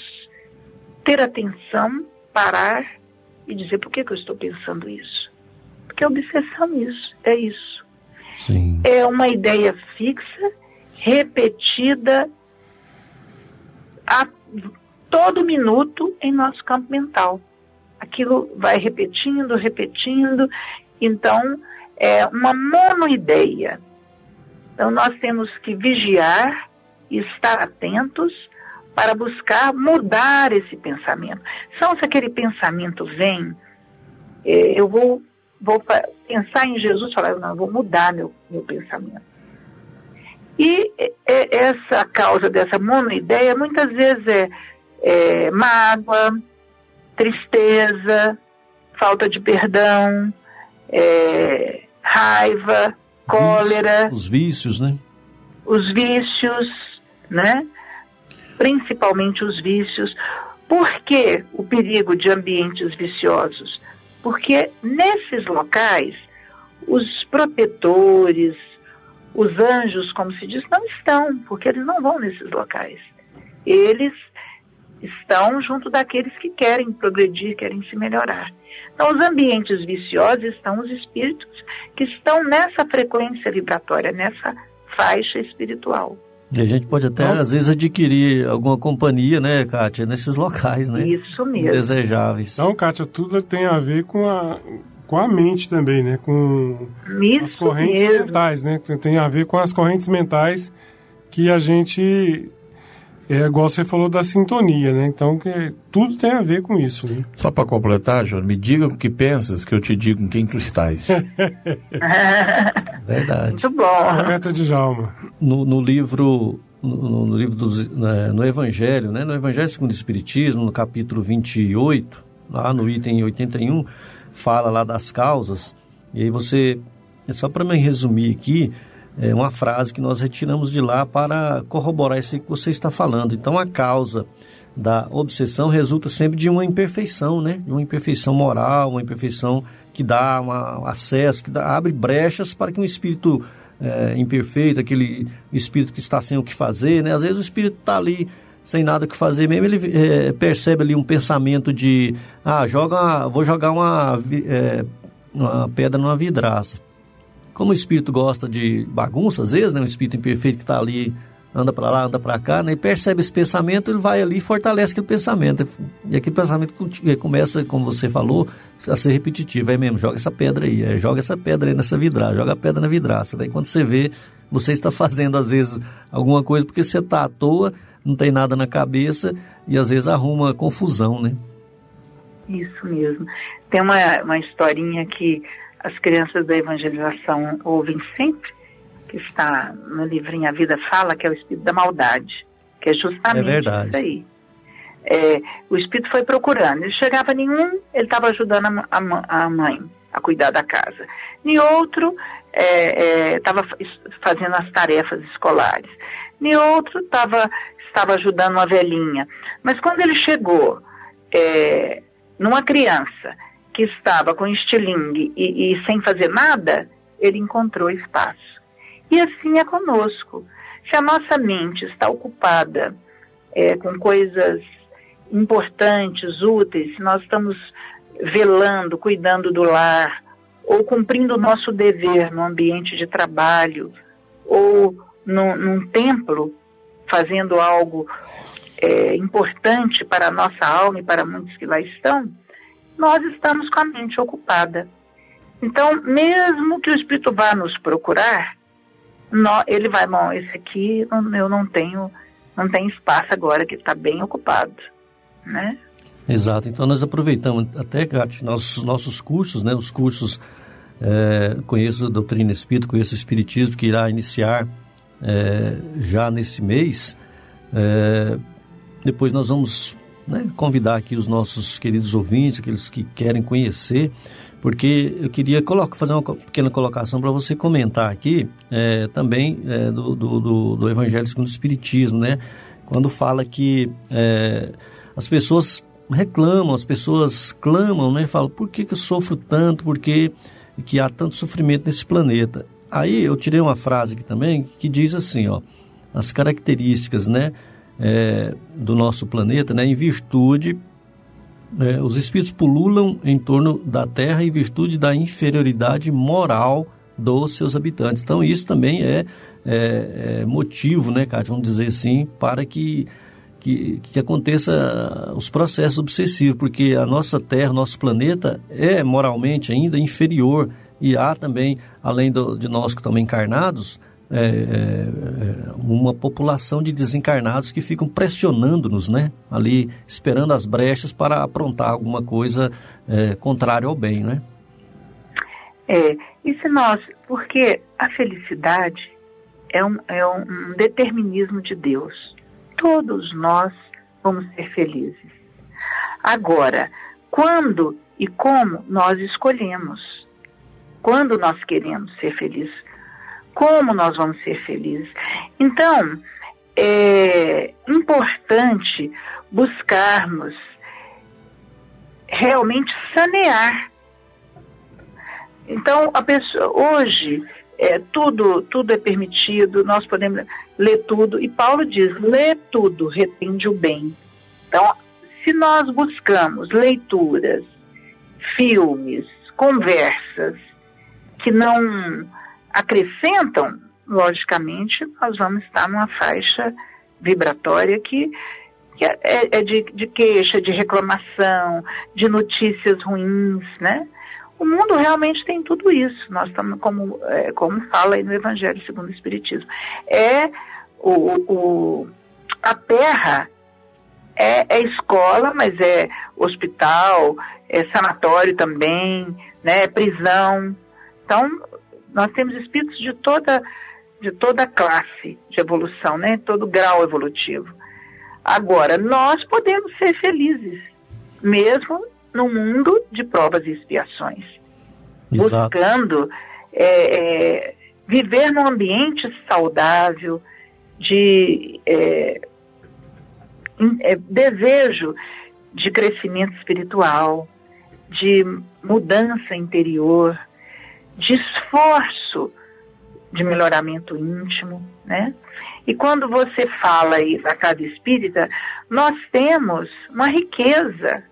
ter atenção, parar e dizer por que, que eu estou pensando isso. Porque a obsessão é isso, é isso. Sim. É uma ideia fixa, repetida a todo minuto em nosso campo mental. Aquilo vai repetindo, repetindo. Então, é uma monoideia. Então, nós temos que vigiar e estar atentos para buscar mudar esse pensamento. São se aquele pensamento vem, é, eu vou, vou pensar em Jesus e falar, não, eu vou mudar meu, meu pensamento. E é, essa causa dessa monoideia muitas vezes é, é mágoa, tristeza, falta de perdão, é, raiva, cólera. Os vícios, né? Os vícios, né? Principalmente os vícios. Por que o perigo de ambientes viciosos? Porque nesses locais, os protetores, os anjos, como se diz, não estão, porque eles não vão nesses locais. Eles estão junto daqueles que querem progredir, querem se melhorar. Então, os ambientes viciosos estão os espíritos que estão nessa frequência vibratória, nessa faixa espiritual. E a gente pode até, então, às vezes, adquirir alguma companhia, né, Kátia, nesses locais, né? Isso mesmo. Desejáveis. Então, Kátia, tudo tem a ver com a, com a mente também, né? Com Isso as correntes mesmo. mentais, né? Tem a ver com as correntes mentais que a gente é igual você falou da sintonia, né? Então que tudo tem a ver com isso, né? Só para completar, João, me diga o que pensas que eu te digo em quem tu estás. Verdade. Muito bom. Roberta de Jalma. No, no livro no, no livro do, né, no Evangelho, né? No Evangelho segundo o Espiritismo, no capítulo 28, lá no item 81, fala lá das causas. E aí você, só para me resumir aqui, é uma frase que nós retiramos de lá para corroborar isso que você está falando. Então, a causa da obsessão resulta sempre de uma imperfeição, né? De uma imperfeição moral, uma imperfeição que dá um acesso, que dá, abre brechas para que um espírito é, imperfeito, aquele espírito que está sem o que fazer, né? Às vezes o espírito está ali sem nada o que fazer mesmo, ele é, percebe ali um pensamento de, ah, joga vou jogar uma, é, uma pedra numa vidraça como o espírito gosta de bagunça, às vezes, né? Um espírito imperfeito que está ali, anda para lá, anda para cá, né? E percebe esse pensamento, ele vai ali e fortalece aquele pensamento. E aquele pensamento começa, como você falou, a ser repetitivo. É mesmo, joga essa pedra aí, é, joga essa pedra aí nessa vidraça, joga a pedra na vidraça. Daí quando você vê, você está fazendo, às vezes, alguma coisa porque você está à toa, não tem nada na cabeça e às vezes arruma confusão, né? Isso mesmo. Tem uma, uma historinha que as crianças da evangelização ouvem sempre, que está no livrinho A Vida Fala, que é o espírito da maldade, que é justamente é isso aí. É, o espírito foi procurando, ele chegava nenhum, ele estava ajudando a, a, a, mãe a cuidar da casa. Nem outro estava é, é, fazendo as tarefas escolares. Nem outro tava, estava ajudando uma velhinha. Mas quando ele chegou é, numa criança que estava com estilingue e, e sem fazer nada, ele encontrou espaço. E assim é conosco. Se a nossa mente está ocupada é, com coisas importantes, úteis, se nós estamos velando, cuidando do lar, ou cumprindo o nosso dever no ambiente de trabalho, ou no, num templo, fazendo algo é, importante para a nossa alma e para muitos que lá estão, nós estamos com a mente ocupada. Então, mesmo que o Espírito vá nos procurar, ele vai, bom, esse aqui eu não tenho, não tem espaço agora, que está bem ocupado, né? Exato. Então nós aproveitamos até, Gat, nossos, nossos cursos, né? Os cursos, é, conheço a doutrina espírita, conheço o espiritismo, que irá iniciar é, já nesse mês. É, depois nós vamos né, convidar aqui os nossos queridos ouvintes, aqueles que querem conhecer, porque eu queria colocar, fazer uma pequena colocação para você comentar aqui é, também é, do, do, do, Evangelho segundo o Espiritismo, né? Quando fala que é, as pessoas reclamam, as pessoas clamam, né? Falam, por que, que eu sofro tanto? Por que, que há tanto sofrimento nesse planeta? Aí eu tirei uma frase aqui também que diz assim, ó, as características, né? É, do nosso planeta, né, em virtude, é, os espíritos pululam em torno da Terra em virtude da inferioridade moral dos seus habitantes. Então isso também é, é, é motivo, né, Cátia, vamos dizer assim, para que, que, que aconteça os processos obsessivos, porque a nossa Terra, nosso planeta é moralmente ainda inferior e há também, além do, de nós que estamos encarnados, é, é, é, uma população de desencarnados que ficam pressionando-nos, né? Ali esperando as brechas para aprontar alguma coisa é, contrária ao bem, né? É, se nós, porque a felicidade é um, é um determinismo de Deus. Todos nós vamos ser felizes. Agora, quando e como nós escolhemos, quando nós queremos ser felizes, como nós vamos ser felizes. Então, é importante buscarmos realmente sanear. Então, a pessoa hoje é, tudo tudo é permitido, nós podemos ler tudo e Paulo diz: lê tudo, retende o bem. Então, se nós buscamos leituras, filmes, conversas que não acrescentam, logicamente, nós vamos estar numa faixa vibratória que, que é, é de, de, queixa, de reclamação, de notícias ruins, né? O mundo realmente tem tudo isso. Nós estamos, como, é, como fala aí no Evangelho segundo o Espiritismo, é o, o a Terra é, é, escola, mas é hospital, é sanatório também, né? É prisão. Então, nós temos espíritos de toda, de toda classe de evolução, né? todo grau evolutivo. Agora, nós podemos ser felizes, mesmo no mundo de provas e expiações. Exato. Buscando é, é, viver num ambiente saudável, de é, é desejo de crescimento espiritual, de mudança interior, de esforço de melhoramento íntimo, né? E quando você fala aí da casa espírita, nós temos uma riqueza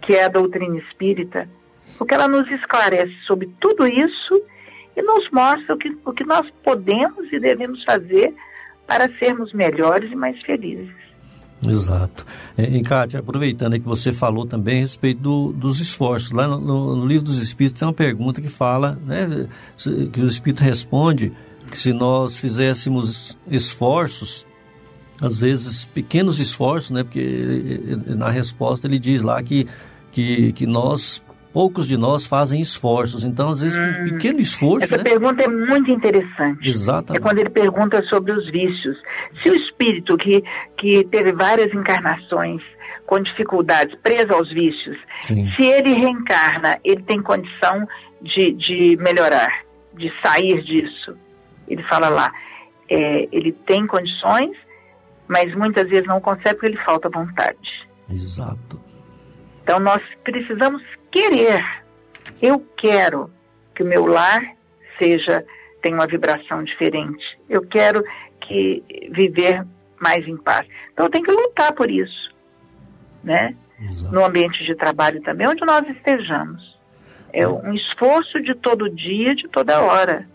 que é a doutrina espírita, porque ela nos esclarece sobre tudo isso e nos mostra o que, o que nós podemos e devemos fazer para sermos melhores e mais felizes. Exato. É, e, aproveitando que você falou também a respeito do, dos esforços. Lá no, no, no, livro dos Espíritos tem uma pergunta que fala, né, que o Espírito responde que se nós fizéssemos esforços, às vezes pequenos esforços, né, porque na resposta ele diz lá que, que, que nós poucos de nós fazem esforços. Então, às vezes, um hum. pequeno esforço. Essa né? pergunta é muito interessante. Exatamente. É quando ele pergunta sobre os vícios. Se o espírito que, que teve várias encarnações com dificuldades, preso aos vícios, Sim. se ele reencarna, ele tem condição de, de melhorar, de sair disso. Ele fala lá, é, ele tem condições, mas muitas vezes não consegue porque ele falta vontade. Exato. Então nós precisamos querer. Eu quero que o meu lar seja tenha uma vibração diferente. Eu quero que viver mais em paz. Então eu tenho que lutar por isso, né? Exato. No ambiente de trabalho também, onde nós estejamos. É um esforço de todo dia, de toda hora.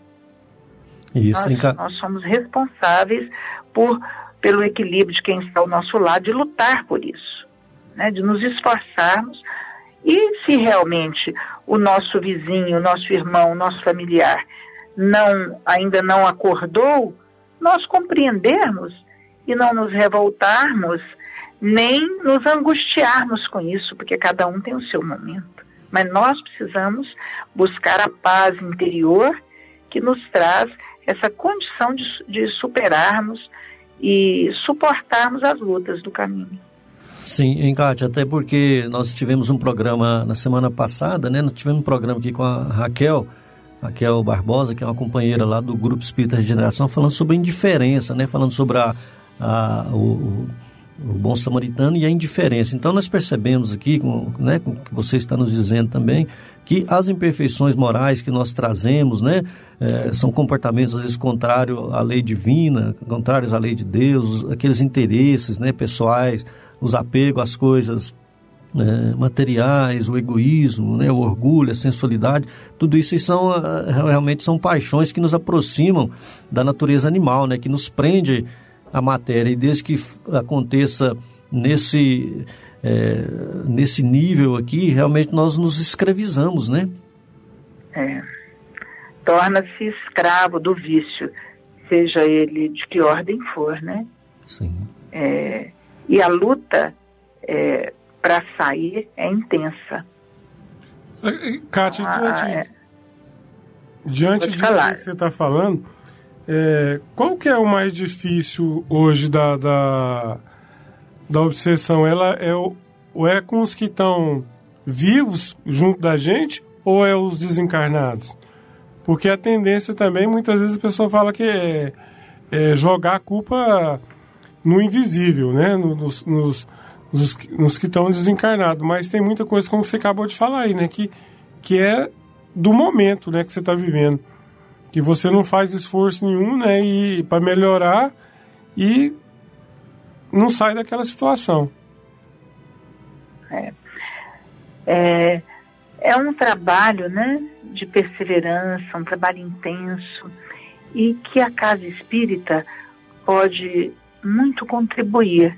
Isso, nós, nós somos responsáveis por pelo equilíbrio de quem está ao nosso lado de lutar por isso né, de nos esforçarmos e se realmente o nosso vizinho, o nosso irmão, o nosso familiar não ainda não acordou, nós compreendermos e não nos revoltarmos nem nos angustiarmos com isso, porque cada um tem o seu momento. Mas nós precisamos buscar a paz interior que nos traz essa condição de, de superarmos e suportarmos as lutas do caminho. Sim, Encate, até porque nós tivemos um programa na semana passada, né? Nós tivemos um programa aqui com a Raquel, Raquel Barbosa, que é uma companheira lá do Grupo Espírita Regeneração, falando sobre indiferença, né? Falando sobre a, a o, o, bom samaritano e a indiferença. Então nós percebemos aqui, com, né, com o que você está nos dizendo também, que as imperfeições morais que nós trazemos, né, é, são comportamentos às vezes contrários à lei divina, contrários à lei de Deus, aqueles interesses, né, pessoais, os apegos às coisas né, materiais, o egoísmo, né, o orgulho, a sensualidade, tudo isso são eh, realmente são paixões que nos aproximam da natureza animal, né, que nos prende à matéria e desde que aconteça nesse é, nesse nível aqui, realmente nós nos escravizamos, né? É. Torna-se escravo do vício, seja ele de que ordem for, né? Sim. É, e a luta é, para sair é intensa. Kátia, ah, diante, é. diante disso que você está falando, é, qual que é o mais difícil hoje da, da, da obsessão? Ela é, ou é com os que estão vivos junto da gente ou é os desencarnados? Porque a tendência também, muitas vezes a pessoa fala que é, é jogar a culpa no invisível, né? Nos, nos, nos, nos que estão desencarnados. Mas tem muita coisa, como você acabou de falar aí, né? Que, que é do momento né, que você está vivendo. Que você não faz esforço nenhum né, e para melhorar e não sai daquela situação. É. é, é um trabalho né, de perseverança, um trabalho intenso e que a casa espírita pode muito contribuir,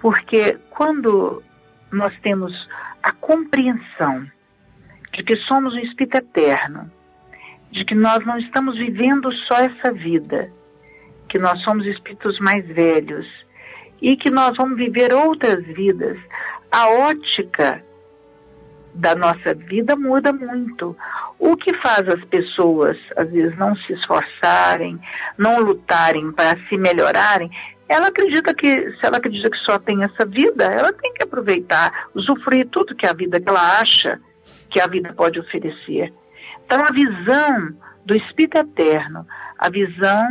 porque quando nós temos a compreensão de que somos um espírito eterno, de que nós não estamos vivendo só essa vida, que nós somos espíritos mais velhos e que nós vamos viver outras vidas, a ótica da nossa vida muda muito. O que faz as pessoas, às vezes, não se esforçarem, não lutarem para se melhorarem, ela acredita que, se ela acredita que só tem essa vida, ela tem que aproveitar, usufruir tudo que a vida que ela acha que a vida pode oferecer. Então, a visão do Espírito Eterno, a visão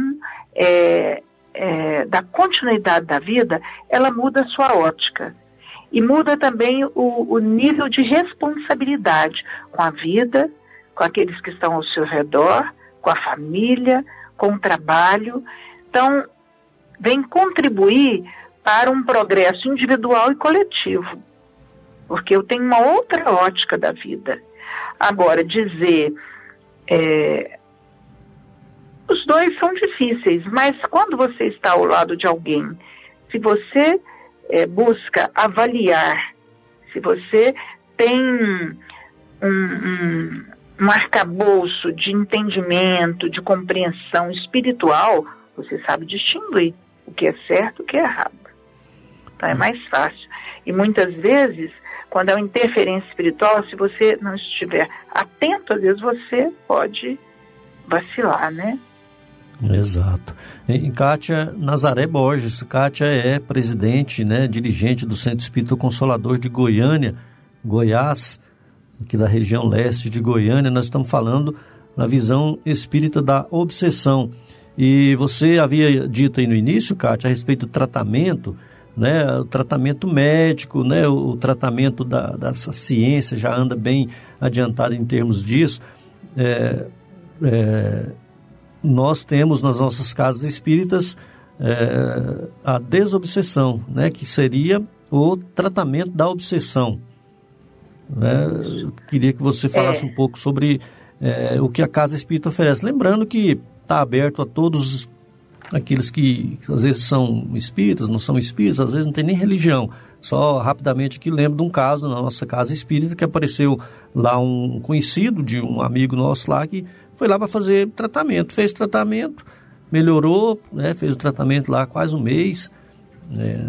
é, é, da continuidade da vida, ela muda a sua ótica. E muda também o, o nível de responsabilidade com a vida, com aqueles que estão ao seu redor, com a família, com o trabalho. Então, vem contribuir para um progresso individual e coletivo. Porque eu tenho uma outra ótica da vida. Agora, dizer. É, os dois são difíceis, mas quando você está ao lado de alguém, se você é, busca avaliar, se você tem um, um, um arcabouço de entendimento, de compreensão espiritual, você sabe distinguir o que é certo e o que é errado. Então é mais fácil. E muitas vezes, quando é uma interferência espiritual, se você não estiver atento, às vezes você pode vacilar, né? Exato. E Kátia Nazaré Borges. Kátia é presidente, né, dirigente do Centro Espírita Consolador de Goiânia, Goiás, aqui da região leste de Goiânia. Nós estamos falando na visão espírita da obsessão. E você havia dito aí no início, Kátia, a respeito do tratamento, né, o tratamento médico, né, o tratamento da, dessa ciência já anda bem adiantado em termos disso. É, é, nós temos nas nossas casas espíritas é, a desobsessão, né, que seria o tratamento da obsessão. Né? Eu queria que você falasse é. um pouco sobre é, o que a casa espírita oferece. Lembrando que está aberto a todos aqueles que, que às vezes são espíritas, não são espíritas, às vezes não tem nem religião. Só rapidamente aqui lembro de um caso na nossa casa espírita que apareceu lá um conhecido de um amigo nosso lá que foi lá para fazer tratamento. Fez tratamento, melhorou, né, fez o tratamento lá quase um mês é,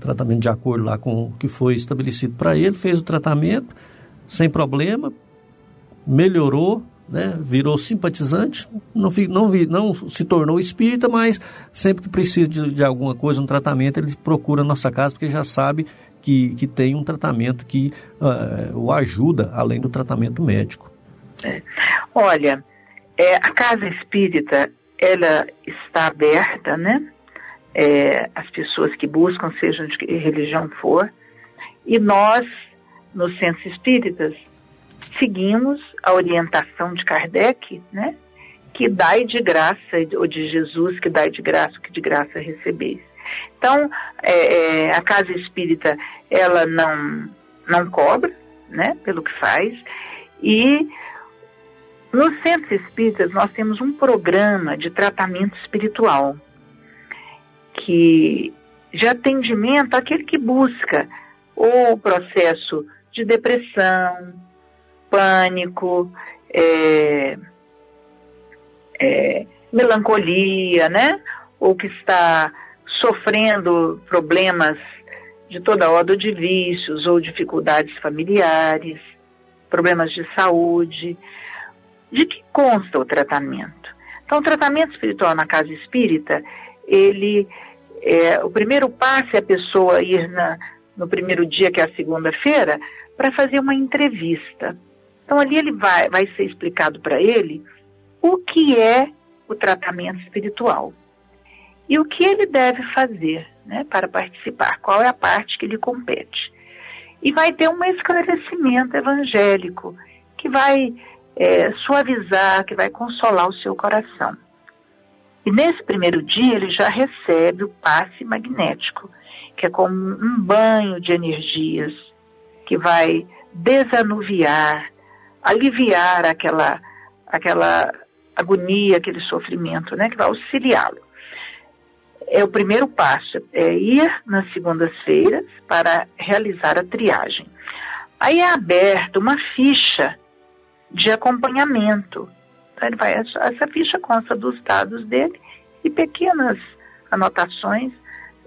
tratamento de acordo lá com o que foi estabelecido para ele, fez o tratamento sem problema, melhorou, né, virou simpatizante, não, não, não se tornou espírita, mas sempre que precisa de, de, alguma coisa, um tratamento, ele procura a nossa casa, porque já sabe que, que tem um tratamento que uh, o ajuda, além do tratamento médico. É. Olha, é, a casa espírita, ela está aberta, né? É, as pessoas que buscam, sejam de que religião for, e nós, nos centros espíritas, seguimos a orientação de Kardec, né? Que dai de graça, ou de Jesus, que dai de graça o que de graça recebeis. Então, é, é, a casa espírita, ela não, não cobra, né? Pelo que faz, e nos centros espíritas nós temos um programa de tratamento espiritual, que de atendimento àquele que busca o processo de depressão, pânico, é, é, melancolia, né? Ou que está sofrendo problemas de toda ordem de vícios ou dificuldades familiares, problemas de saúde. De que consta o tratamento? Então, o tratamento espiritual na casa espírita, ele, é, o primeiro passo é a pessoa ir na, no primeiro dia, que é a segunda-feira, para fazer uma entrevista. Então ali ele vai, vai ser explicado para ele o que é o tratamento espiritual e o que ele deve fazer né, para participar, qual é a parte que lhe compete. E vai ter um esclarecimento evangélico que vai é, suavizar, que vai consolar o seu coração. E nesse primeiro dia ele já recebe o passe magnético, que é como um banho de energias que vai desanuviar, aliviar aquela, aquela agonia, aquele sofrimento, né, que vai auxiliá-lo. É o primeiro passo, é ir nas segundas-feiras para realizar a triagem. Aí é aberta uma ficha de acompanhamento. Então, ele vai, essa ficha consta dos dados dele e pequenas anotações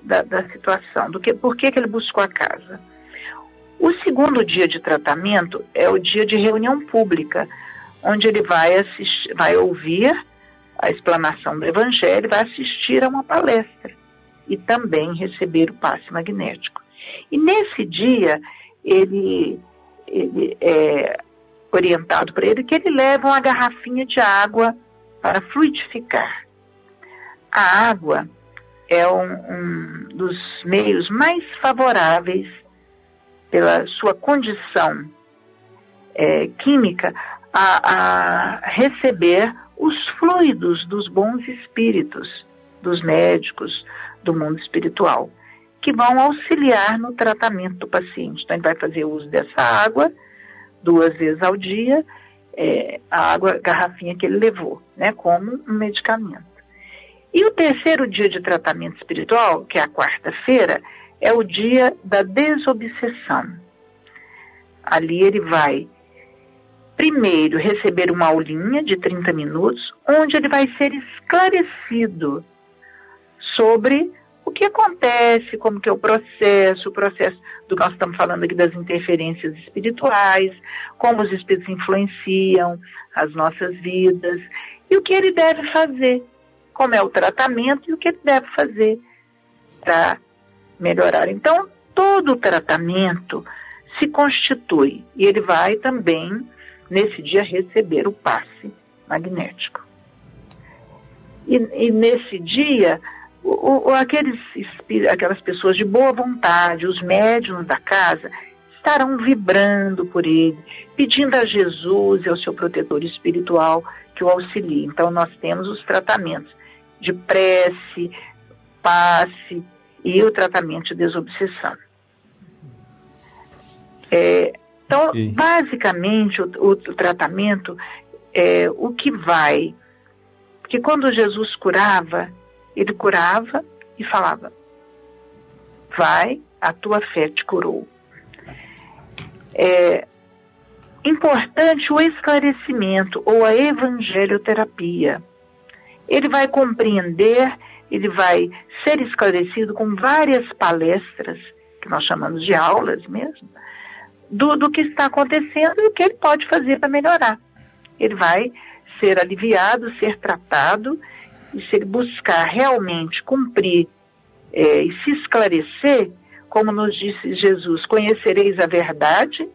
da, da situação, do que, por que, que ele buscou a casa. O segundo dia de tratamento é o dia de reunião pública, onde ele vai, assistir, vai ouvir a explanação do Evangelho, vai assistir a uma palestra e também receber o passe magnético. E nesse dia, ele, ele é orientado para ele que ele leva uma garrafinha de água para fluidificar. A água é um, um dos meios mais favoráveis pela sua condição é, química, a, a receber os fluidos dos bons espíritos, dos médicos, do mundo espiritual, que vão auxiliar no tratamento do paciente. Então, ele vai fazer uso dessa água duas vezes ao dia, é, a água, a garrafinha que ele levou, né, como um medicamento. E o terceiro dia de tratamento espiritual, que é a quarta-feira, é o dia da desobsessão. Ali ele vai, primeiro, receber uma aulinha de 30 minutos, onde ele vai ser esclarecido sobre o que acontece, como que é o processo, o processo do que nós estamos falando aqui das interferências espirituais, como os espíritos influenciam as nossas vidas e o que ele deve fazer, como é o tratamento e o que ele deve fazer para melhorar. Então, todo o tratamento se constitui e ele vai também, nesse dia, receber o passe magnético. E, e nesse dia, o, o, aqueles, aquelas pessoas de boa vontade, os médiums da casa, estarão vibrando por ele, pedindo a Jesus e ao seu protetor espiritual que o auxilie. Então, nós temos os tratamentos de prece, passe, e o tratamento de desobsessão. É, então, okay. basicamente, o, o, o, tratamento é o que vai. Porque quando Jesus curava, ele curava e falava: Vai, a tua fé te curou. É importante o esclarecimento ou a evangelioterapia. Ele vai compreender ele vai ser esclarecido com várias palestras, que nós chamamos de aulas mesmo, do, do que está acontecendo e o que ele pode fazer para melhorar. Ele vai ser aliviado, ser tratado, e se ele buscar realmente cumprir é, e se esclarecer, como nos disse Jesus, conhecereis a verdade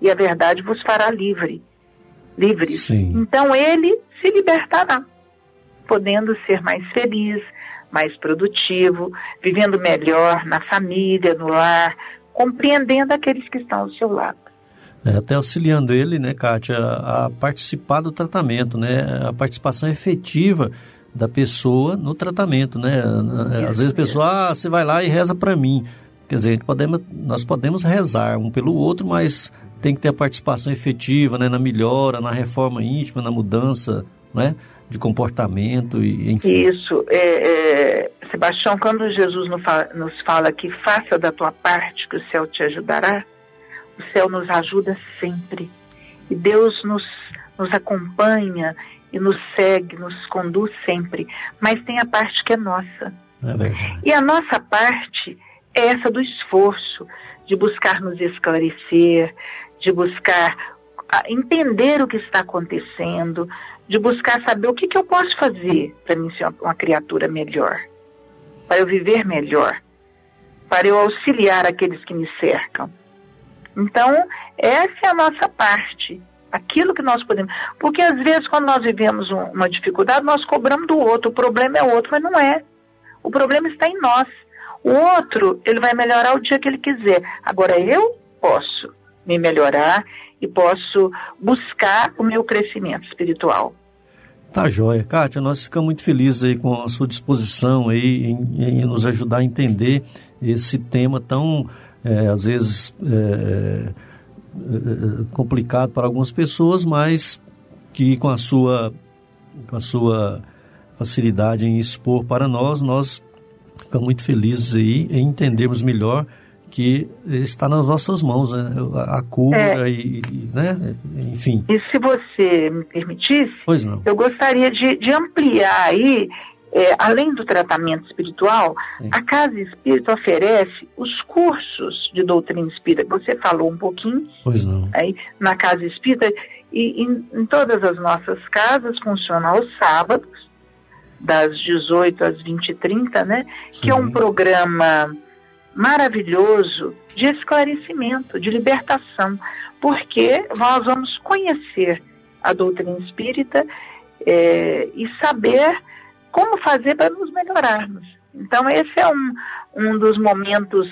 e a verdade vos fará livre. Livres. Sim. Então ele se libertará, podendo ser mais feliz, mais produtivo, vivendo melhor na família, no lar, compreendendo aqueles que estão ao seu lado. É, até auxiliando ele, né, Kátia, a, a participar do tratamento, né, a participação efetiva da pessoa no tratamento, né? Às vezes a pessoa, ah, você vai lá e reza para mim. Quer dizer, podemos, nós podemos rezar um pelo outro, mas tem que ter a participação efetiva, né, na melhora, na reforma íntima, na mudança, né, de comportamento e enfim. Isso, é, é, Sebastião, quando Jesus nos fala, nos fala que faça da tua parte que o céu te ajudará, o céu nos ajuda sempre e Deus nos nos acompanha e nos segue, nos conduz sempre, mas tem a parte que é nossa. É e a nossa parte é essa do esforço, de buscar nos esclarecer, de buscar entender o que está acontecendo, de buscar saber o que, que eu posso fazer para me ser uma criatura melhor, para eu viver melhor, para eu auxiliar aqueles que me cercam. Então, essa é a nossa parte aquilo que nós podemos. Porque às vezes, quando nós vivemos um, uma dificuldade, nós cobramos do outro. O problema é outro, mas não é. O problema está em nós. O outro, ele vai melhorar o dia que ele quiser. Agora, eu posso me melhorar e posso buscar o meu crescimento espiritual. Tá joia. Kátia, nós ficamos muito felizes aí com a sua disposição aí em, em nos ajudar a entender esse tema tão, é, às vezes, é, complicado para algumas pessoas, mas que com a sua com a sua facilidade em expor para nós, nós ficamos muito felizes aí em entendermos melhor que está nas nossas mãos né? a cura é. e, né? enfim. E se você me permitisse, eu gostaria de, de ampliar aí é, além do tratamento espiritual, Sim. a Casa Espírita oferece os cursos de doutrina espírita. Você falou um pouquinho aí, na Casa Espírita, e em, em todas as nossas casas funciona aos sábados, das 18 às 20h30, né? Sim. Que é um programa maravilhoso de esclarecimento, de libertação, porque nós vamos conhecer a doutrina espírita é, e saber como fazer para nos melhorarmos. Então, esse é um, um dos momentos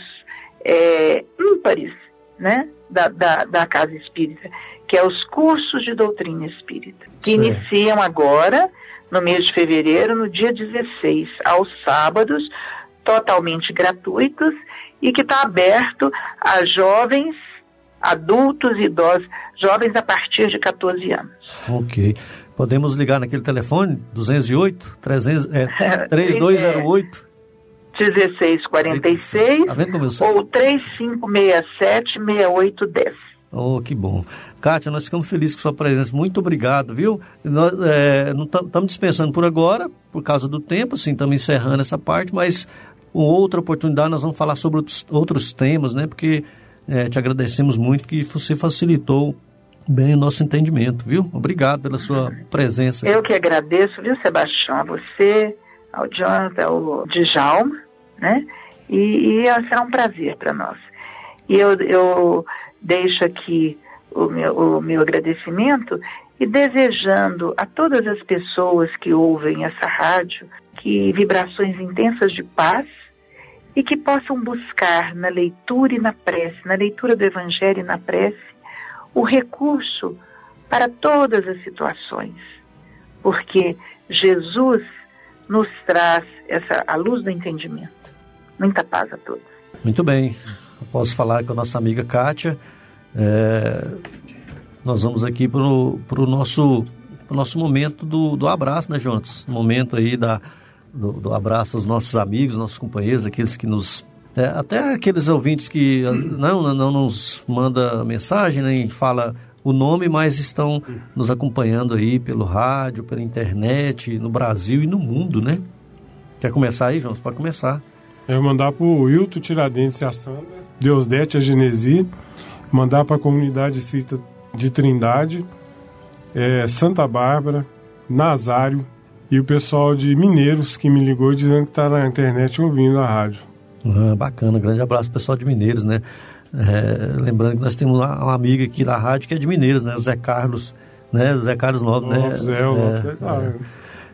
é, ímpares né, da, da, da, Casa Espírita, que é os cursos de doutrina espírita, que Sim. iniciam agora, no mês de fevereiro, no dia 16, aos sábados, totalmente gratuitos e que está aberto a jovens, adultos e idosos, jovens a partir de 14 anos. Ok. Podemos ligar naquele telefone 208 300, é, 3208 1646 tá ou 3567 6810. Oh, que bom. Kátia, nós ficamos felizes com sua presença. Muito obrigado, viu? Nós é, não estamos dispensando por agora, por causa do tempo, assim, estamos encerrando essa parte, mas com outra oportunidade nós vamos falar sobre outros, outros temas, né? Porque é, te agradecemos muito que você facilitou bem o nosso entendimento, viu? Obrigado pela sua presença. Eu que agradeço, viu, Sebastião, a você, ao Jonathan, ao Djalma, né? E, e será um prazer para nós. E eu, eu deixo aqui o meu, o meu agradecimento e desejando a todas as pessoas que ouvem essa rádio que vibrações intensas de paz e que possam buscar na leitura e na prece, na leitura do Evangelho e na prece, o recurso para todas as situações, porque Jesus nos traz essa, a luz do entendimento. Muita paz a todos. Muito bem. posso falar com a nossa amiga Kátia. É, nós vamos aqui para o nosso, nosso momento do, do abraço, né, Jonas? Momento aí da, do, do abraço aos nossos amigos, nossos companheiros, aqueles que nos é, até aqueles ouvintes que não, não nos manda mensagem, nem fala o nome, mas estão nos acompanhando aí pelo rádio, pela internet, no Brasil e no mundo, né? Quer começar aí, João? Você pode começar. É mandar para o Wilton Tiradentes e a Sandra, Deusdete a Genesi, mandar para a comunidade espírita de Trindade, é, Santa Bárbara, Nazário e o pessoal de Mineiros que me ligou dizendo que está na internet ouvindo a rádio. Bacana, grande abraço pessoal de Mineiros, né? É, lembrando que nós temos uma amiga aqui da rádio que é de Mineiros, né? O Zé Carlos, né? O Zé Carlos Nobre, né? Zé, o é, Zé, é,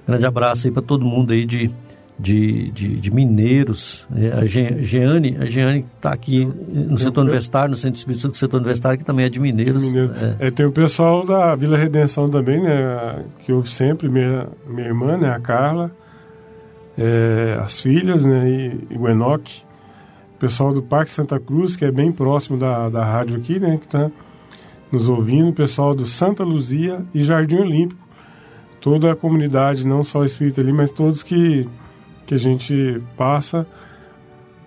Grande abraço aí para todo mundo aí de, de, de, de Mineiros. É, a Jeane, a Jeane está aqui no setor universitário, no Centro Espírito do setor universitário, que também é de Mineiros. Mineiro. É. É, tem o pessoal da Vila Redenção também, né? Que ouve sempre, minha, minha irmã, né? A Carla, é, as filhas, né? E, e o Enoque. O pessoal do Parque Santa Cruz, que é bem próximo da, da rádio aqui, né? Que está nos ouvindo. O pessoal do Santa Luzia e Jardim Olímpico. Toda a comunidade, não só espírita ali, mas todos que que a gente passa,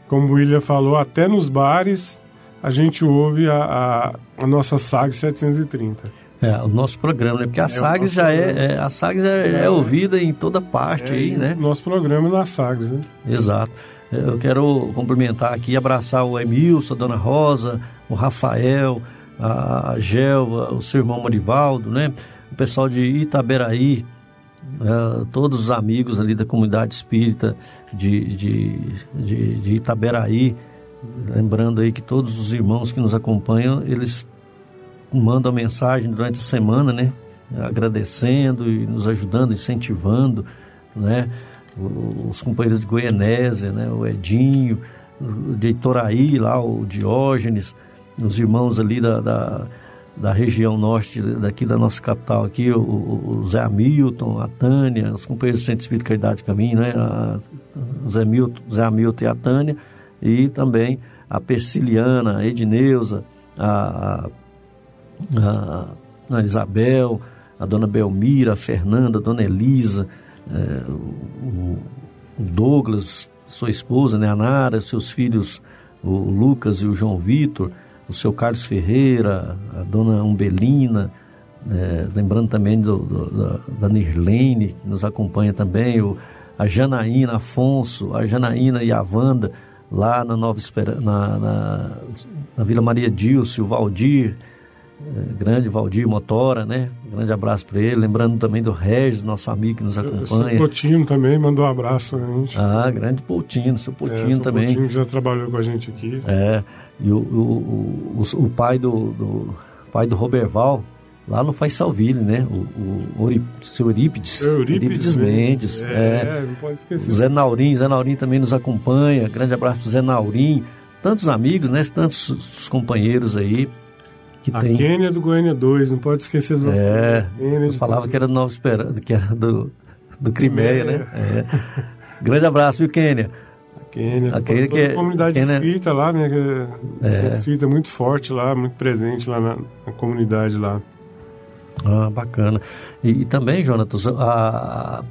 como o William falou, até nos bares a gente ouve a, a, a nossa SAG 730. É, o nosso programa, né? Porque a é, já é, é, a SAGS é, é, é, ouvida em toda parte é, aí, né? Nosso programa é na SAGS, né? Exato. Eu quero cumprimentar aqui, abraçar o Emilson, a Dona Rosa, o Rafael, a Gelva, o seu irmão Marivaldo, né? O pessoal de Itaberaí, é, todos os amigos ali da comunidade espírita de, de, de, de Itaberaí, lembrando aí que todos os irmãos que nos acompanham, eles mandam mensagem durante a semana, né? Agradecendo e nos ajudando, incentivando, né? Os companheiros de Goianésia, né? O Edinho, de Itoraí, lá o Diógenes, os irmãos ali da, da da região norte daqui da nossa capital aqui, o, o Zé Hamilton, a Tânia, os companheiros do Centro Espírita Caridade Caminho, né? A, o Zé Hamilton, Zé Hamilton e a Tânia, e também a Persiliana, a Edneuza, a, a, a, Isabel, a dona Belmira, a Fernanda, a dona Elisa, é, o, o, Douglas, sua esposa, né, a Nara, seus filhos, o Lucas e o João Vitor, o seu Carlos Ferreira, a dona Umbelina, é, lembrando também do, do, da, Nirlene, que nos acompanha também, o, a Janaína Afonso, a Janaína e a Wanda, lá na Nova Esperança, na, na, na, Vila Maria Dilce, o Valdir, grande Valdir Motora, né? Grande abraço para ele. Lembrando também do Regis, nosso amigo que nos acompanha. O Potino também mandou um abraço a gente. Ah, grande Potino, seu Potino é, também. Potino já trabalhou com a gente aqui. É. E o, o, o, o pai do, do, pai do Roberval, lá no Faisalville, né? O, o, o seu Eurípides. Eurípides, Eurípides Mendes. É, é, não pode esquecer. O Zé Naurim, Zé Naurim também nos acompanha. Grande abraço pro Zé Naurim. Tantos amigos, né? Tantos companheiros aí. Que a tem... Quênia do Goiânia 2, não pode esquecer do nosso É, eu falava que era do Nova Esperança, que era do, do Crimeia, né? É. Grande abraço, viu, Quênia? Quênia. A Quênia que é, comunidade Quênia... espírita lá, né? Que é. espírita muito forte lá, muito presente lá na, na comunidade lá. Ah, bacana. E, e também, Jonatas, a,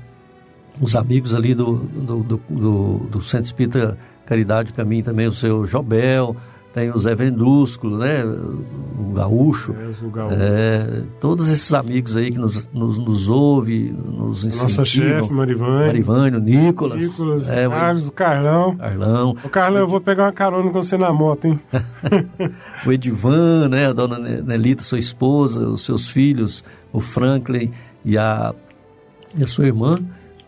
os amigos ali do, do, do, do, do Centro Espírita Caridade Caminho também, o seu Jobel, tem o Zé Vendúsculo, né? O Gaúcho. É, o Gaúcho. É, todos esses amigos aí que nos, nos, nos ouve, nos incentivam. Nossa chefe, Marivane. Marivane, o Nicolas. Nicolas, é, Carlos, o Carlão. Carlão. O Carlão, eu vou pegar uma carona com você na moto, hein? o Edivan, né? A dona Nelita, sua esposa, os seus filhos, o Franklin e a, e a sua irmã.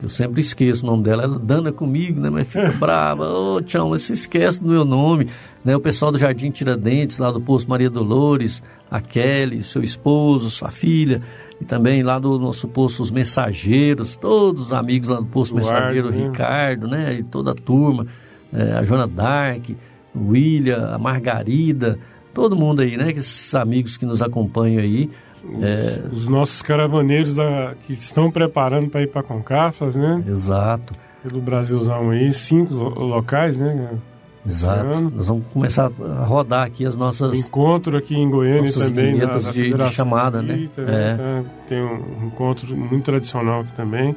Eu sempre esqueço o nome dela. Ela dana comigo, né? Mas fica brava. Ô, oh, tchau, você esquece do meu nome. Né? O pessoal do Jardim Tiradentes, lá do Poço Maria Dolores, a Kelly, seu esposo, sua filha. E também lá do nosso posto Os Mensageiros, todos os amigos lá do posto Mensageiro, o Ricardo, né? E toda a turma. É, a Joana Dark, o William, a Margarida, todo mundo aí, né? Esses amigos que nos acompanham aí. Os, é... os nossos caravaneiros da, que estão preparando para ir para Concafas, né? Exato. Pelo Brasilzão aí, cinco locais, né? Exato. Nós vamos começar a rodar aqui as nossas. Encontro aqui em Goiânia também. Na, na de, de, chamada, né? É. Tá? Tem um encontro muito tradicional aqui também.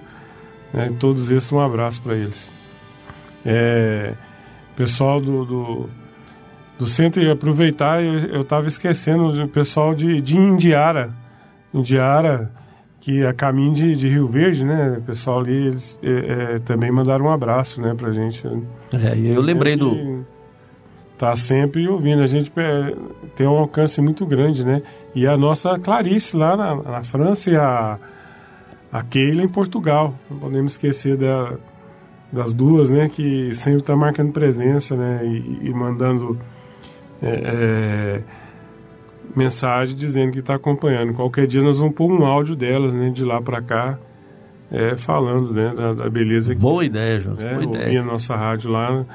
Né? Todos esses, um abraço para eles. É, pessoal do, do do centro e aproveitar, eu estava esquecendo o pessoal de, de Indiara. Indiara que a caminho de, de, Rio Verde, né? O pessoal ali eles, é, é, também mandaram um abraço, né, pra gente. É, e eu lembrei do. Tá sempre ouvindo. A gente é, tem um alcance muito grande, né? E a nossa Clarice lá na, na França e a, a Keila em Portugal. Não podemos esquecer da, das duas, né? Que sempre está marcando presença, né? E, e mandando. É, é mensagem dizendo que está acompanhando. Qualquer dia nós vamos pôr um áudio delas, né, de lá para cá, é, falando, né, da, da beleza. Que, boa ideia, João. Né, boa ideia. a nossa rádio lá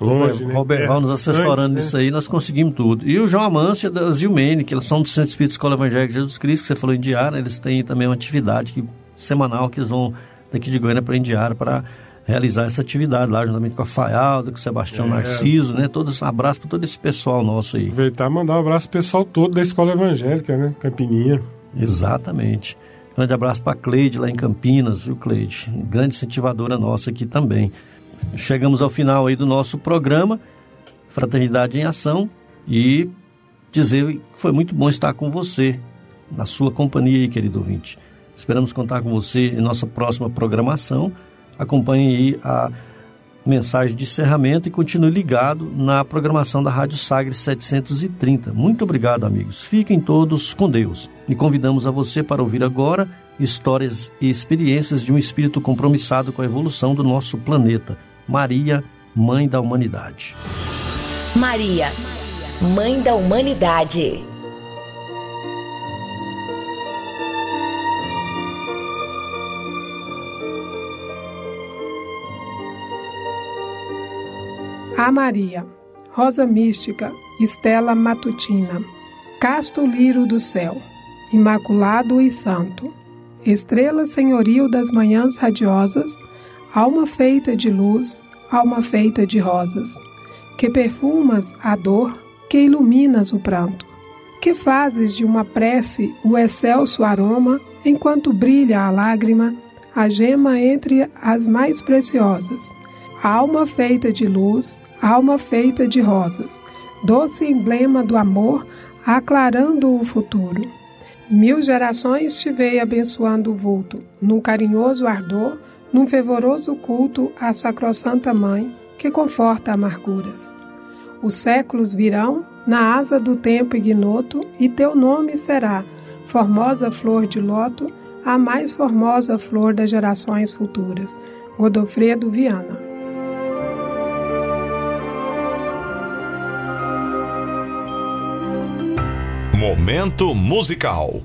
longe, né? Robert Val nos assessorando nisso né? aí, nós conseguimos tudo. E o João Amância da Zilmene, que eles são do Centro Espírito Escola Evangélica de Jesus Cristo, que você falou em Diário, eles têm também uma atividade que, semanal que eles vão daqui de Goiânia para Indiara para realizar essa atividade lá, juntamente com a Faialda, com o Sebastião é. Narciso, né? Todos, um abraço para todo esse pessoal nosso aí. Aproveitar e mandar um abraço pro pessoal todo da Escola Evangélica, né? Campininha. Exatamente. Grande abraço para Cleide lá em Campinas, viu, Cleide? Grande incentivadora nossa aqui também. Chegamos ao final aí do nosso programa, Fraternidade em Ação, e dizer que foi muito bom estar com você, na sua companhia aí, querido ouvinte. Esperamos contar com você em nossa próxima programação acompanhe aí a mensagem de encerramento e continue ligado na programação da Rádio Sagres 730. Muito obrigado, amigos. Fiquem todos com Deus. E convidamos a você para ouvir agora histórias e experiências de um espírito compromissado com a evolução do nosso planeta. Maria, Mãe da Humanidade. Maria, Mãe da Humanidade. A Maria, Rosa Mística, Estela Matutina, Casto Lírio do Céu, Imaculado e Santo, Estrela Senhoril das Manhãs Radiosas, Alma feita de luz, alma feita de rosas, que perfumas a dor, que iluminas o pranto, que fazes de uma prece o excelso aroma, enquanto brilha a lágrima, a gema entre as mais preciosas alma feita de luz, alma feita de rosas, doce emblema do amor, aclarando o futuro. Mil gerações te veio abençoando o vulto, num carinhoso ardor, num fervoroso culto à sacrossanta mãe, que conforta amarguras. Os séculos virão na asa do tempo ignoto, e teu nome será, formosa flor de loto, a mais formosa flor das gerações futuras. Godofredo Viana Momento musical.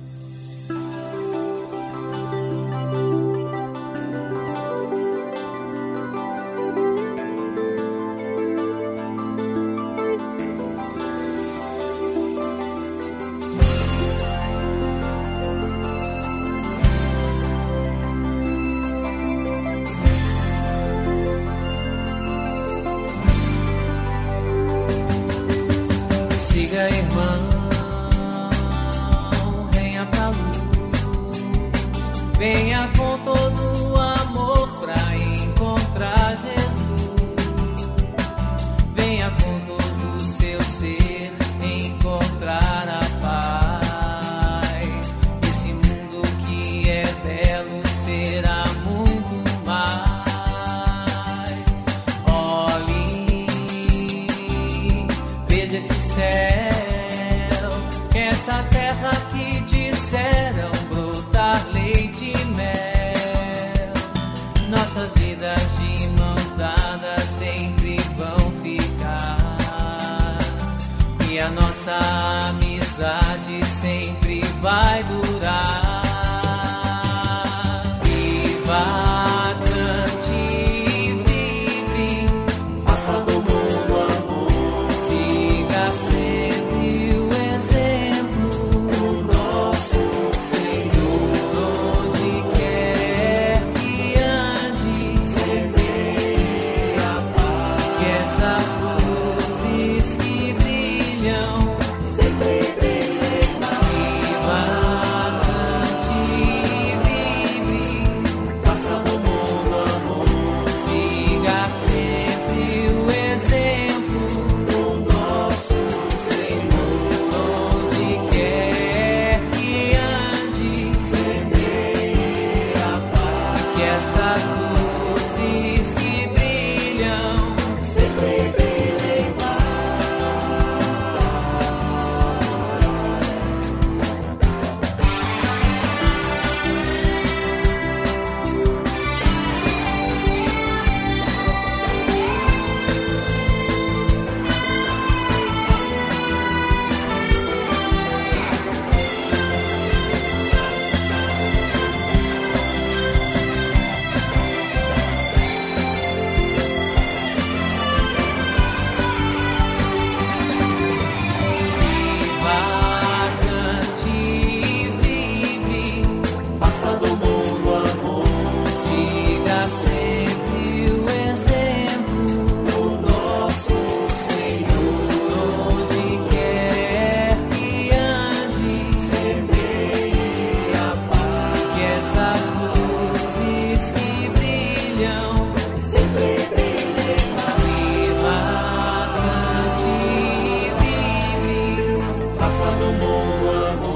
graça do amor.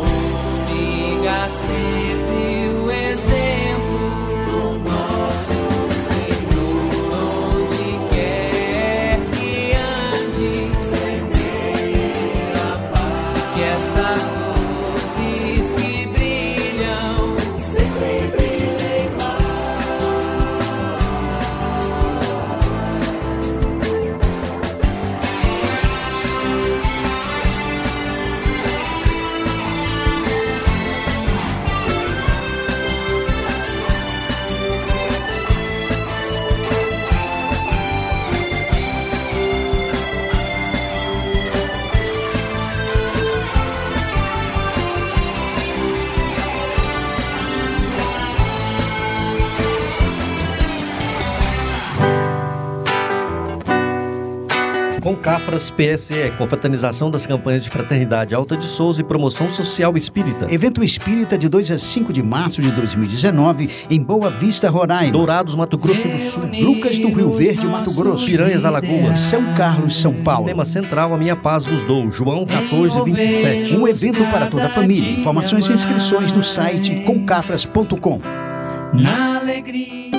Cafras PSE, confraternização das campanhas de fraternidade Alta de Souza e promoção social espírita. Evento espírita de 2 a 5 de março de 2019 em Boa Vista, Roraima. Dourados, Mato Grosso do Sul. Lucas do Rio Verde, Mato Grosso. Piranhas, Alagoas. São Carlos, São Paulo. Tema central, a minha paz vos dou. João 14, 27. Um evento para toda a família. Informações e inscrições no site concafras.com. Na alegria.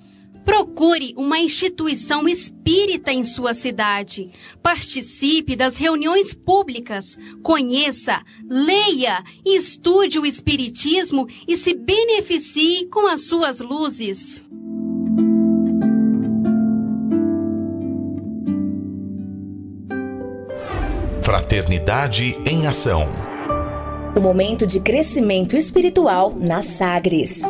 Procure uma instituição espírita em sua cidade. Participe das reuniões públicas. Conheça, leia e estude o Espiritismo e se beneficie com as suas luzes. Fraternidade em Ação. O momento de crescimento espiritual na Sagres.